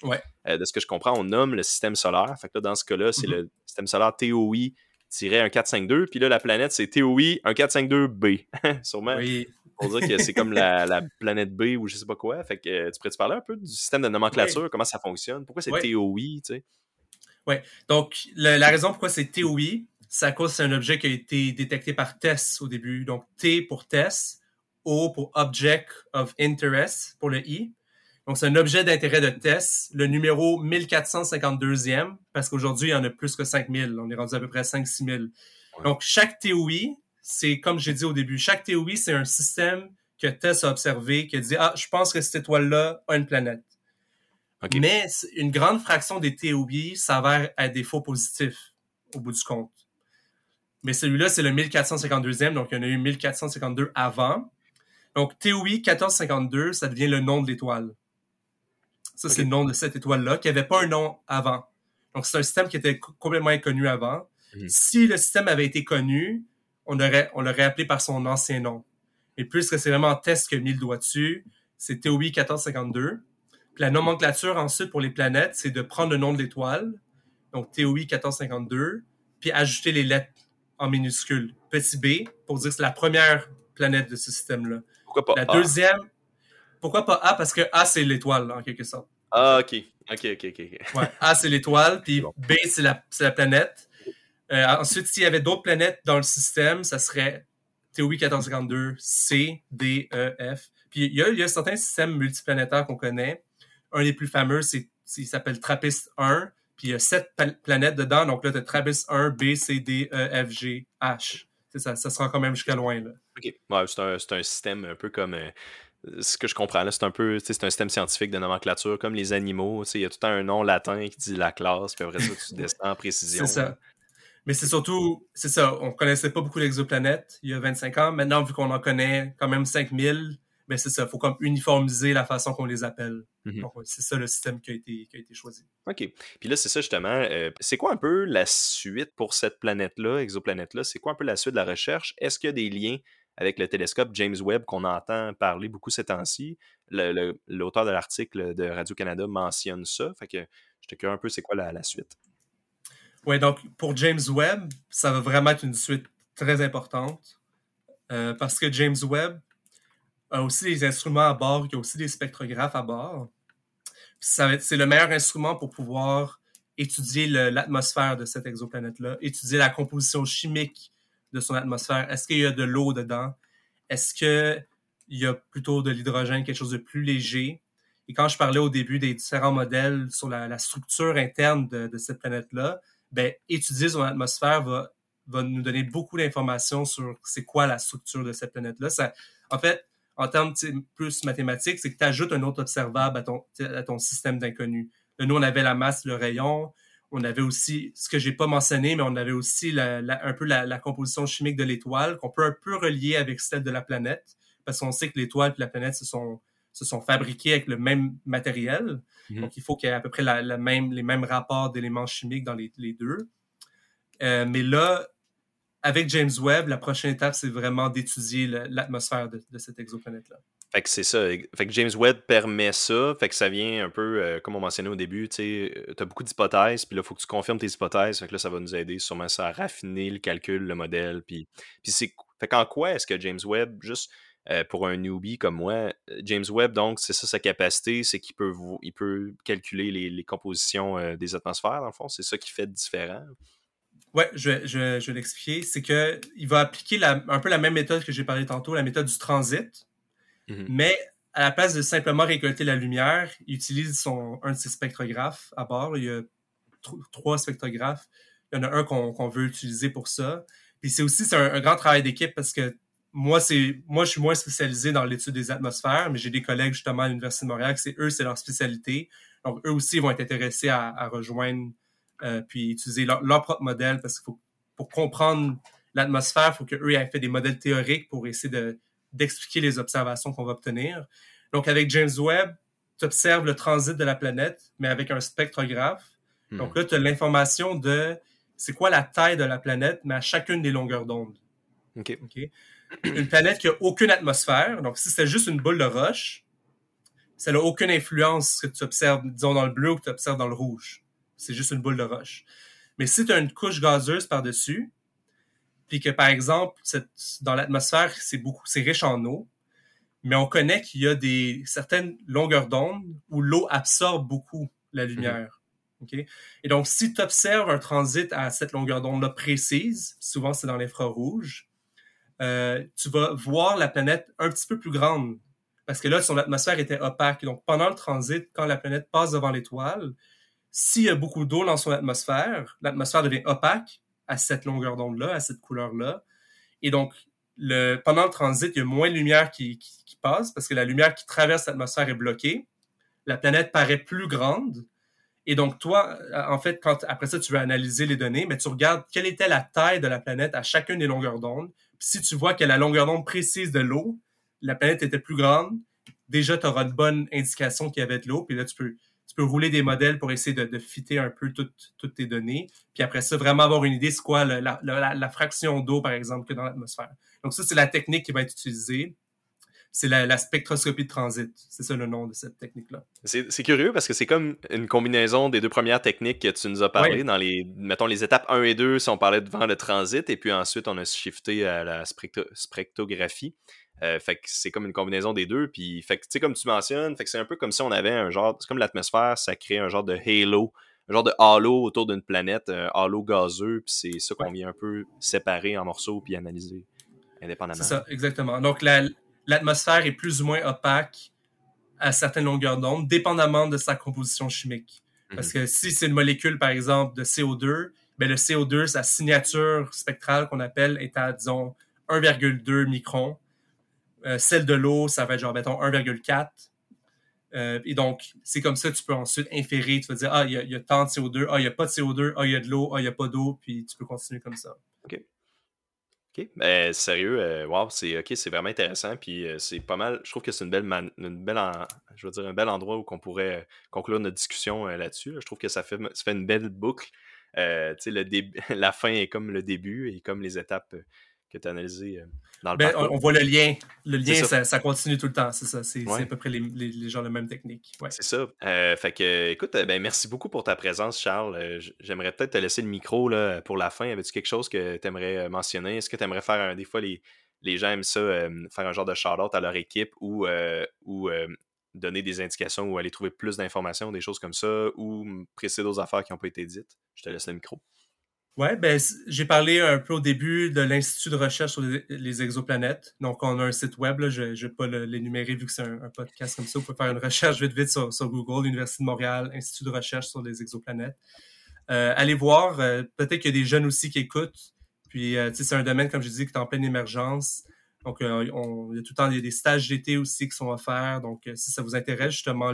euh, de ce que je comprends, on nomme le système solaire, fait que là, dans ce cas-là, c'est mm-hmm. le système solaire TOI-1452, puis là, la planète, c'est TOI 1452b, sûrement. Oui. Pour dire que c'est comme la, planète B ou je sais pas quoi. Fait que euh, tu pourrais te parler un peu du système de nomenclature, comment ça fonctionne? Pourquoi c'est TOI, tu sais? Oui. Donc, la raison pourquoi c'est TOI, c'est à cause c'est un objet qui a été détecté par TESS au début. Donc, T pour TESS, O pour Object of Interest pour le I. Donc, c'est un objet d'intérêt de TESS, le numéro 1452e, parce qu'aujourd'hui, il y en a plus que 5000. On est rendu à peu près 5-6 000. Donc, chaque TOI, c'est comme j'ai dit au début, chaque TOI, c'est un système que TESS a observé, qui a dit, ah, je pense que cette étoile-là a une planète. Mais une grande fraction des TOI s'avère être des faux positifs au bout du compte. Mais celui-là, c'est le 1452e, donc il y en a eu 1452 avant. Donc TOI 1452, ça devient le nom de l'étoile. Ça, c'est le nom de cette étoile-là, qui n'avait pas un nom avant. Donc c'est un système qui était complètement inconnu avant. Mhm. Si le système avait été connu, on l'aurait on appelé par son ancien nom. Et puisque c'est vraiment test que mis le doigt dessus, c'est TOI 1452. Puis la nomenclature ensuite pour les planètes, c'est de prendre le nom de l'étoile, donc TOI 1452, puis ajouter les lettres en minuscules. Petit b, pour dire que c'est la première planète de ce système-là. Pourquoi pas La deuxième, pourquoi pas A? Parce que A, c'est l'étoile, en quelque sorte. Ah, ok. Ok, ok, ok. Ouais, A, c'est l'étoile, puis B, c'est la, la, planète. Euh, ensuite, s'il y avait d'autres planètes dans le système, ça serait TOI 1452, C, D, E, F. Puis il y a, il y a certains systèmes multiplanétaires qu'on connaît, un des plus fameux, c'est, il s'appelle TRAPPIST 1, puis il y a sept planètes dedans. Donc là, tu as TRAPPIST 1, B, C, D, E, F, G, H. Ça, ça sera quand même jusqu'à loin. Là. OK. Ouais, c'est, un, c'est un système un peu comme. Euh, ce que je comprends là, c'est un peu, c'est un système scientifique de nomenclature, comme les animaux. Il y a tout un nom latin qui dit la classe, puis après ça, tu descends en précision. C'est ça. Mais c'est surtout, c'est ça, on connaissait pas beaucoup l'exoplanète il y a 25 ans. Maintenant, vu qu'on en connaît quand même 5000, mais c'est ça, il faut comme uniformiser la façon qu'on les appelle. Mhm. c'est ça le système qui a été, qui a été choisi. OK. Puis là, c'est ça justement. Euh, c'est quoi un peu la suite pour cette planète-là, exoplanète-là? C'est quoi un peu la suite de la recherche? Est-ce qu'il y a des liens avec le télescope James Webb qu'on entend parler beaucoup ces temps-ci? L'auteur de l'article de Radio-Canada mentionne ça. Fait que je te curieux un peu, c'est quoi la, suite? Oui, donc pour James Webb, ça va vraiment être une suite très importante. Euh, parce que James Webb, aussi des instruments à bord, il y a aussi des spectrographes à bord. C'est le meilleur instrument pour pouvoir étudier l'atmosphère de cette exoplanète-là, étudier la composition chimique de son atmosphère. Est-ce qu'il y a de l'eau dedans? Est-ce qu'il y a plutôt de l'hydrogène, quelque chose de plus léger? Et quand je parlais au début des différents modèles sur la, structure interne de, cette planète-là, ben, étudier son atmosphère va, va nous donner beaucoup d'informations sur c'est quoi la structure de cette planète-là. En fait, en termes plus mathématiques, c'est que tu ajoutes un autre observable à ton, à ton système d'inconnu. Nous, on avait la masse, le rayon. On avait aussi, ce que j'ai pas mentionné, mais on avait aussi un peu la, composition chimique de l'étoile qu'on peut un peu relier avec celle de la planète, parce qu'on sait que l'étoile et la planète se sont, se sont fabriqués avec le même matériel. Mm-hmm. Donc, il faut qu'il y ait à peu près la, même, les mêmes rapports d'éléments chimiques dans les, les deux. Euh, mais là, avec James Webb, la prochaine étape, c'est vraiment d'étudier l'atmosphère de, cette exoplanète-là. Fait que c'est ça. Fait que James Webb permet ça. Fait que ça vient un peu, euh, comme on mentionnait au début, tu as beaucoup d'hypothèses, puis là, il faut que tu confirmes tes hypothèses. Fait que là, ça va nous aider sûrement ça à raffiner le calcul, le modèle. Puis, puis c'est. Fait qu'en quoi est-ce que James Webb, juste euh, pour un newbie comme moi, James Webb, donc, c'est ça sa capacité, c'est qu'il peut, il peut calculer les, compositions euh, des atmosphères, dans le fond. C'est ça qui fait différent. Oui, je, je, je vais l'expliquer. C'est qu'il va appliquer un peu la même méthode que j'ai parlé tantôt, la méthode du transit. Mhm. Mais à la place de simplement récolter la lumière, il utilise son, un de ses spectrographes à bord. Il y a trois spectrographes. Il y en a un qu'on veut utiliser pour ça. Puis c'est aussi c'est un, grand travail d'équipe parce que moi, c'est moi, je suis moins spécialisé dans l'étude des atmosphères, mais j'ai des collègues justement à l'Université de Montréal, c'est eux, c'est leur spécialité. Donc, eux aussi vont être intéressés à, à rejoindre puis utiliser leur, propre modèle parce qu'il faut pour comprendre l'atmosphère, il faut qu'eux aient fait des modèles théoriques pour essayer de, d'expliquer les observations qu'on va obtenir. Donc, avec James Webb, tu observes le transit de la planète, mais avec un spectrographe. Hmm. Donc là, tu as l'information de c'est quoi la taille de la planète, mais à chacune des longueurs d'onde. OK. Une planète qui a aucune atmosphère, donc si c'est juste une boule de roche, ça n'a aucune influence que tu observes, disons, dans le bleu ou que tu observes dans le rouge. C'est juste une boule de roche. Mais si tu as une couche gazeuse par-dessus, puis que, par exemple, dans l'atmosphère, c'est beaucoup, c'est riche en eau, mais on connaît qu'il y a des certaines longueurs d'onde où l'eau absorbe beaucoup la lumière. Et donc, si tu observes un transit à cette longueur d'onde-là précise, souvent c'est dans l'infrarouge, euh, tu vas voir la planète un petit peu plus grande. Parce que là, son atmosphère était opaque. Donc, pendant le transit, quand la planète passe devant l'étoile, s'il y a beaucoup d'eau dans son atmosphère, l'atmosphère devient opaque à cette longueur d'onde-là, à cette couleur-là. Et donc, pendant le transit, il y a moins de lumière qui, passe parce que la lumière qui traverse l'atmosphère est bloquée. La planète paraît plus grande. Et donc, toi, en fait, après ça, tu veux analyser les données, mais tu regardes quelle était la taille de la planète à chacune des longueurs d'onde. Si tu vois que la longueur d'onde précise de l'eau, la planète était plus grande, déjà, tu auras une bonne indication qu'il y avait de l'eau. Puis là, tu peux tu peux rouler des modèles pour essayer de, de fitter un peu toutes, toutes tes données. Puis après ça, vraiment avoir une idée, c'est quoi la, la, la, fraction d'eau, par exemple, que dans l'atmosphère. Donc ça, c'est la technique qui va être utilisée. C'est la, spectroscopie de transit. C'est ça le nom de cette technique-là. C'est curieux parce que c'est comme une combinaison des deux premières techniques que tu nous as parlé dans les, mettons, les étapes 1 et 2, si on parlait devant le transit, et puis ensuite on a shifté à la spectrographie. Euh, fait que c'est comme une combinaison des deux. Puis, fait que, tu sais, comme tu mentionnes, fait que c'est un peu comme si on avait un genre, c'est comme l'atmosphère, ça crée un genre de halo, un genre de halo autour d'une planète, un halo gazeux, puis c'est ça qu'on vient un peu séparer en morceaux puis analyser indépendamment. C'est ça, exactement. Donc, l'atmosphère est plus ou moins opaque à certaines longueurs d'onde, dépendamment de sa composition chimique. Parce mhm. que si c'est une molécule, par exemple, de CO2, ben le CO2, sa signature spectrale qu'on appelle est à, disons, 1,2 microns. Euh, celle de l'eau, ça va être genre, mettons, 1,4. Euh, et donc, c'est comme ça que tu peux ensuite inférer. Tu vas dire, ah, il y, a tant de CO2, ah, il n'y a pas de CO2, ah, il y a de l'eau, ah, il n'y a pas d'eau, puis tu peux continuer comme ça. OK. OK. Ben, sérieux, euh, wow, c'est OK, c'est vraiment intéressant. Puis c'est pas mal. Je trouve que c'est une belle, une belle je dire, un bel endroit où on pourrait conclure notre discussion là-dessus. Je trouve que ça fait, ça fait une belle boucle. le la fin est comme le début et comme les étapes que tu as analysées ben, on, voit le lien. Le lien, ça. continue tout le temps. C'est ça. C'est à peu près les, les, gens de même technique. C'est ça. Euh, fait que, écoute, ben, merci beaucoup pour ta présence, Charles. Euh, j'aimerais peut-être te laisser le micro là, pour la fin. Avais-tu quelque chose que tu aimerais euh, mentionner? Est-ce que tu aimerais faire des fois les, les gens aiment ça, faire un genre de shout-out à leur équipe ou, ou donner des indications ou aller trouver plus d'informations, des choses comme ça, ou préciser d'autres affaires qui n'ont pas été dites? Je te laisse le micro. Oui, ben, j'ai parlé un peu au début de l'Institut de recherche sur les, exoplanètes. Donc, on a un site web, là, je ne vais pas l'énumérer vu que c'est un, podcast comme ça. Vous pouvez faire une recherche vite vite sur, Google, l'Université de Montréal, Institut de recherche sur les exoplanètes. Euh, allez voir, euh, peut-être qu'il y a des jeunes aussi qui écoutent. Puis, euh, c'est un domaine, comme je dis, qui est en pleine émergence. Donc, on, il y a tout le temps des stages d'été aussi qui sont offerts. Donc, si ça vous intéresse, justement,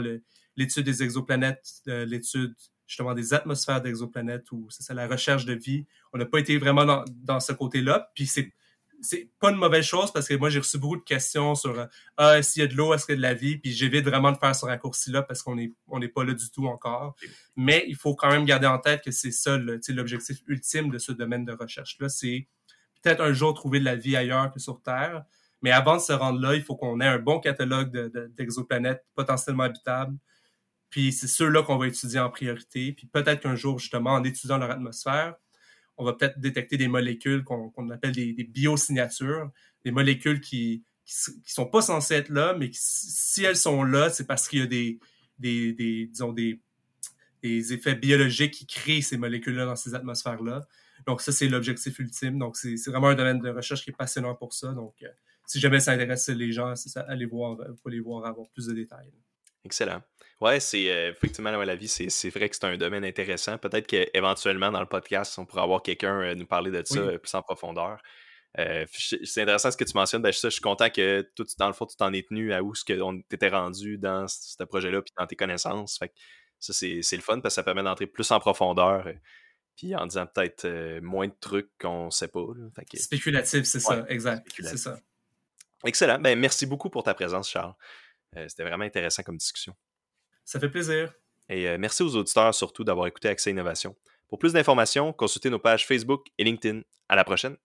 l'étude des exoplanètes, l'étude justement des atmosphères d'exoplanètes ou c'est ça, la recherche de vie. On n'a pas été vraiment dans, dans ce côté-là. Puis c'est c'est pas une mauvaise chose parce que moi j'ai reçu beaucoup de questions sur ah s'il y a de l'eau? Est-ce qu'il y a de la vie? Puis j'évite vraiment de faire ce raccourci là parce qu'on est on n'est pas là du tout encore. Mais il faut quand même garder en tête que c'est ça l'objectif ultime de ce domaine de recherche là c'est peut-être un jour trouver de la vie ailleurs que sur Terre. Mais avant de se rendre là il faut qu'on ait un bon catalogue d'exoplanètes potentiellement habitables puis c'est ceux-là qu'on va étudier en priorité. Puis peut-être qu'un jour, justement, en étudiant leur atmosphère, on va peut-être détecter des molécules qu'on appelle des, biosignatures, des molécules qui, qui, sont pas censées être là, mais si elles sont là, c'est parce qu'il y a des, des, des disons, des, des effets biologiques qui créent ces molécules-là dans ces atmosphères-là. Donc ça, c'est l'objectif ultime. Donc c'est vraiment un domaine de recherche qui est passionnant pour ça. Donc euh, si jamais ça intéresse les gens, ça, allez voir, vous pouvez les voir, avoir plus de détails. Excellent. Ouais, c'est euh, effectivement la vie, c'est vrai que c'est un domaine intéressant. Peut-être qu'éventuellement dans le podcast, on pourra avoir quelqu'un euh, nous parler de ça euh, plus en profondeur. c'est intéressant ce que tu mentionnes. Ben, je, suis content que tout, dans le fond, tu t'en es tenu à où ce que tu étais rendu dans ce projet-là puis dans tes connaissances. Fait ça, c'est le fun parce que ça permet d'entrer plus en profondeur. puis en disant peut-être moins de trucs qu'on ne sait pas. Spéculatif, c'est ça, exact. C'est ça. Excellent. Ben, merci beaucoup pour ta présence, Charles. C'était vraiment intéressant comme discussion. Ça fait plaisir. Et merci aux auditeurs surtout d'avoir écouté Accès Innovation. Pour plus d'informations, consultez nos pages Facebook et LinkedIn. À la prochaine.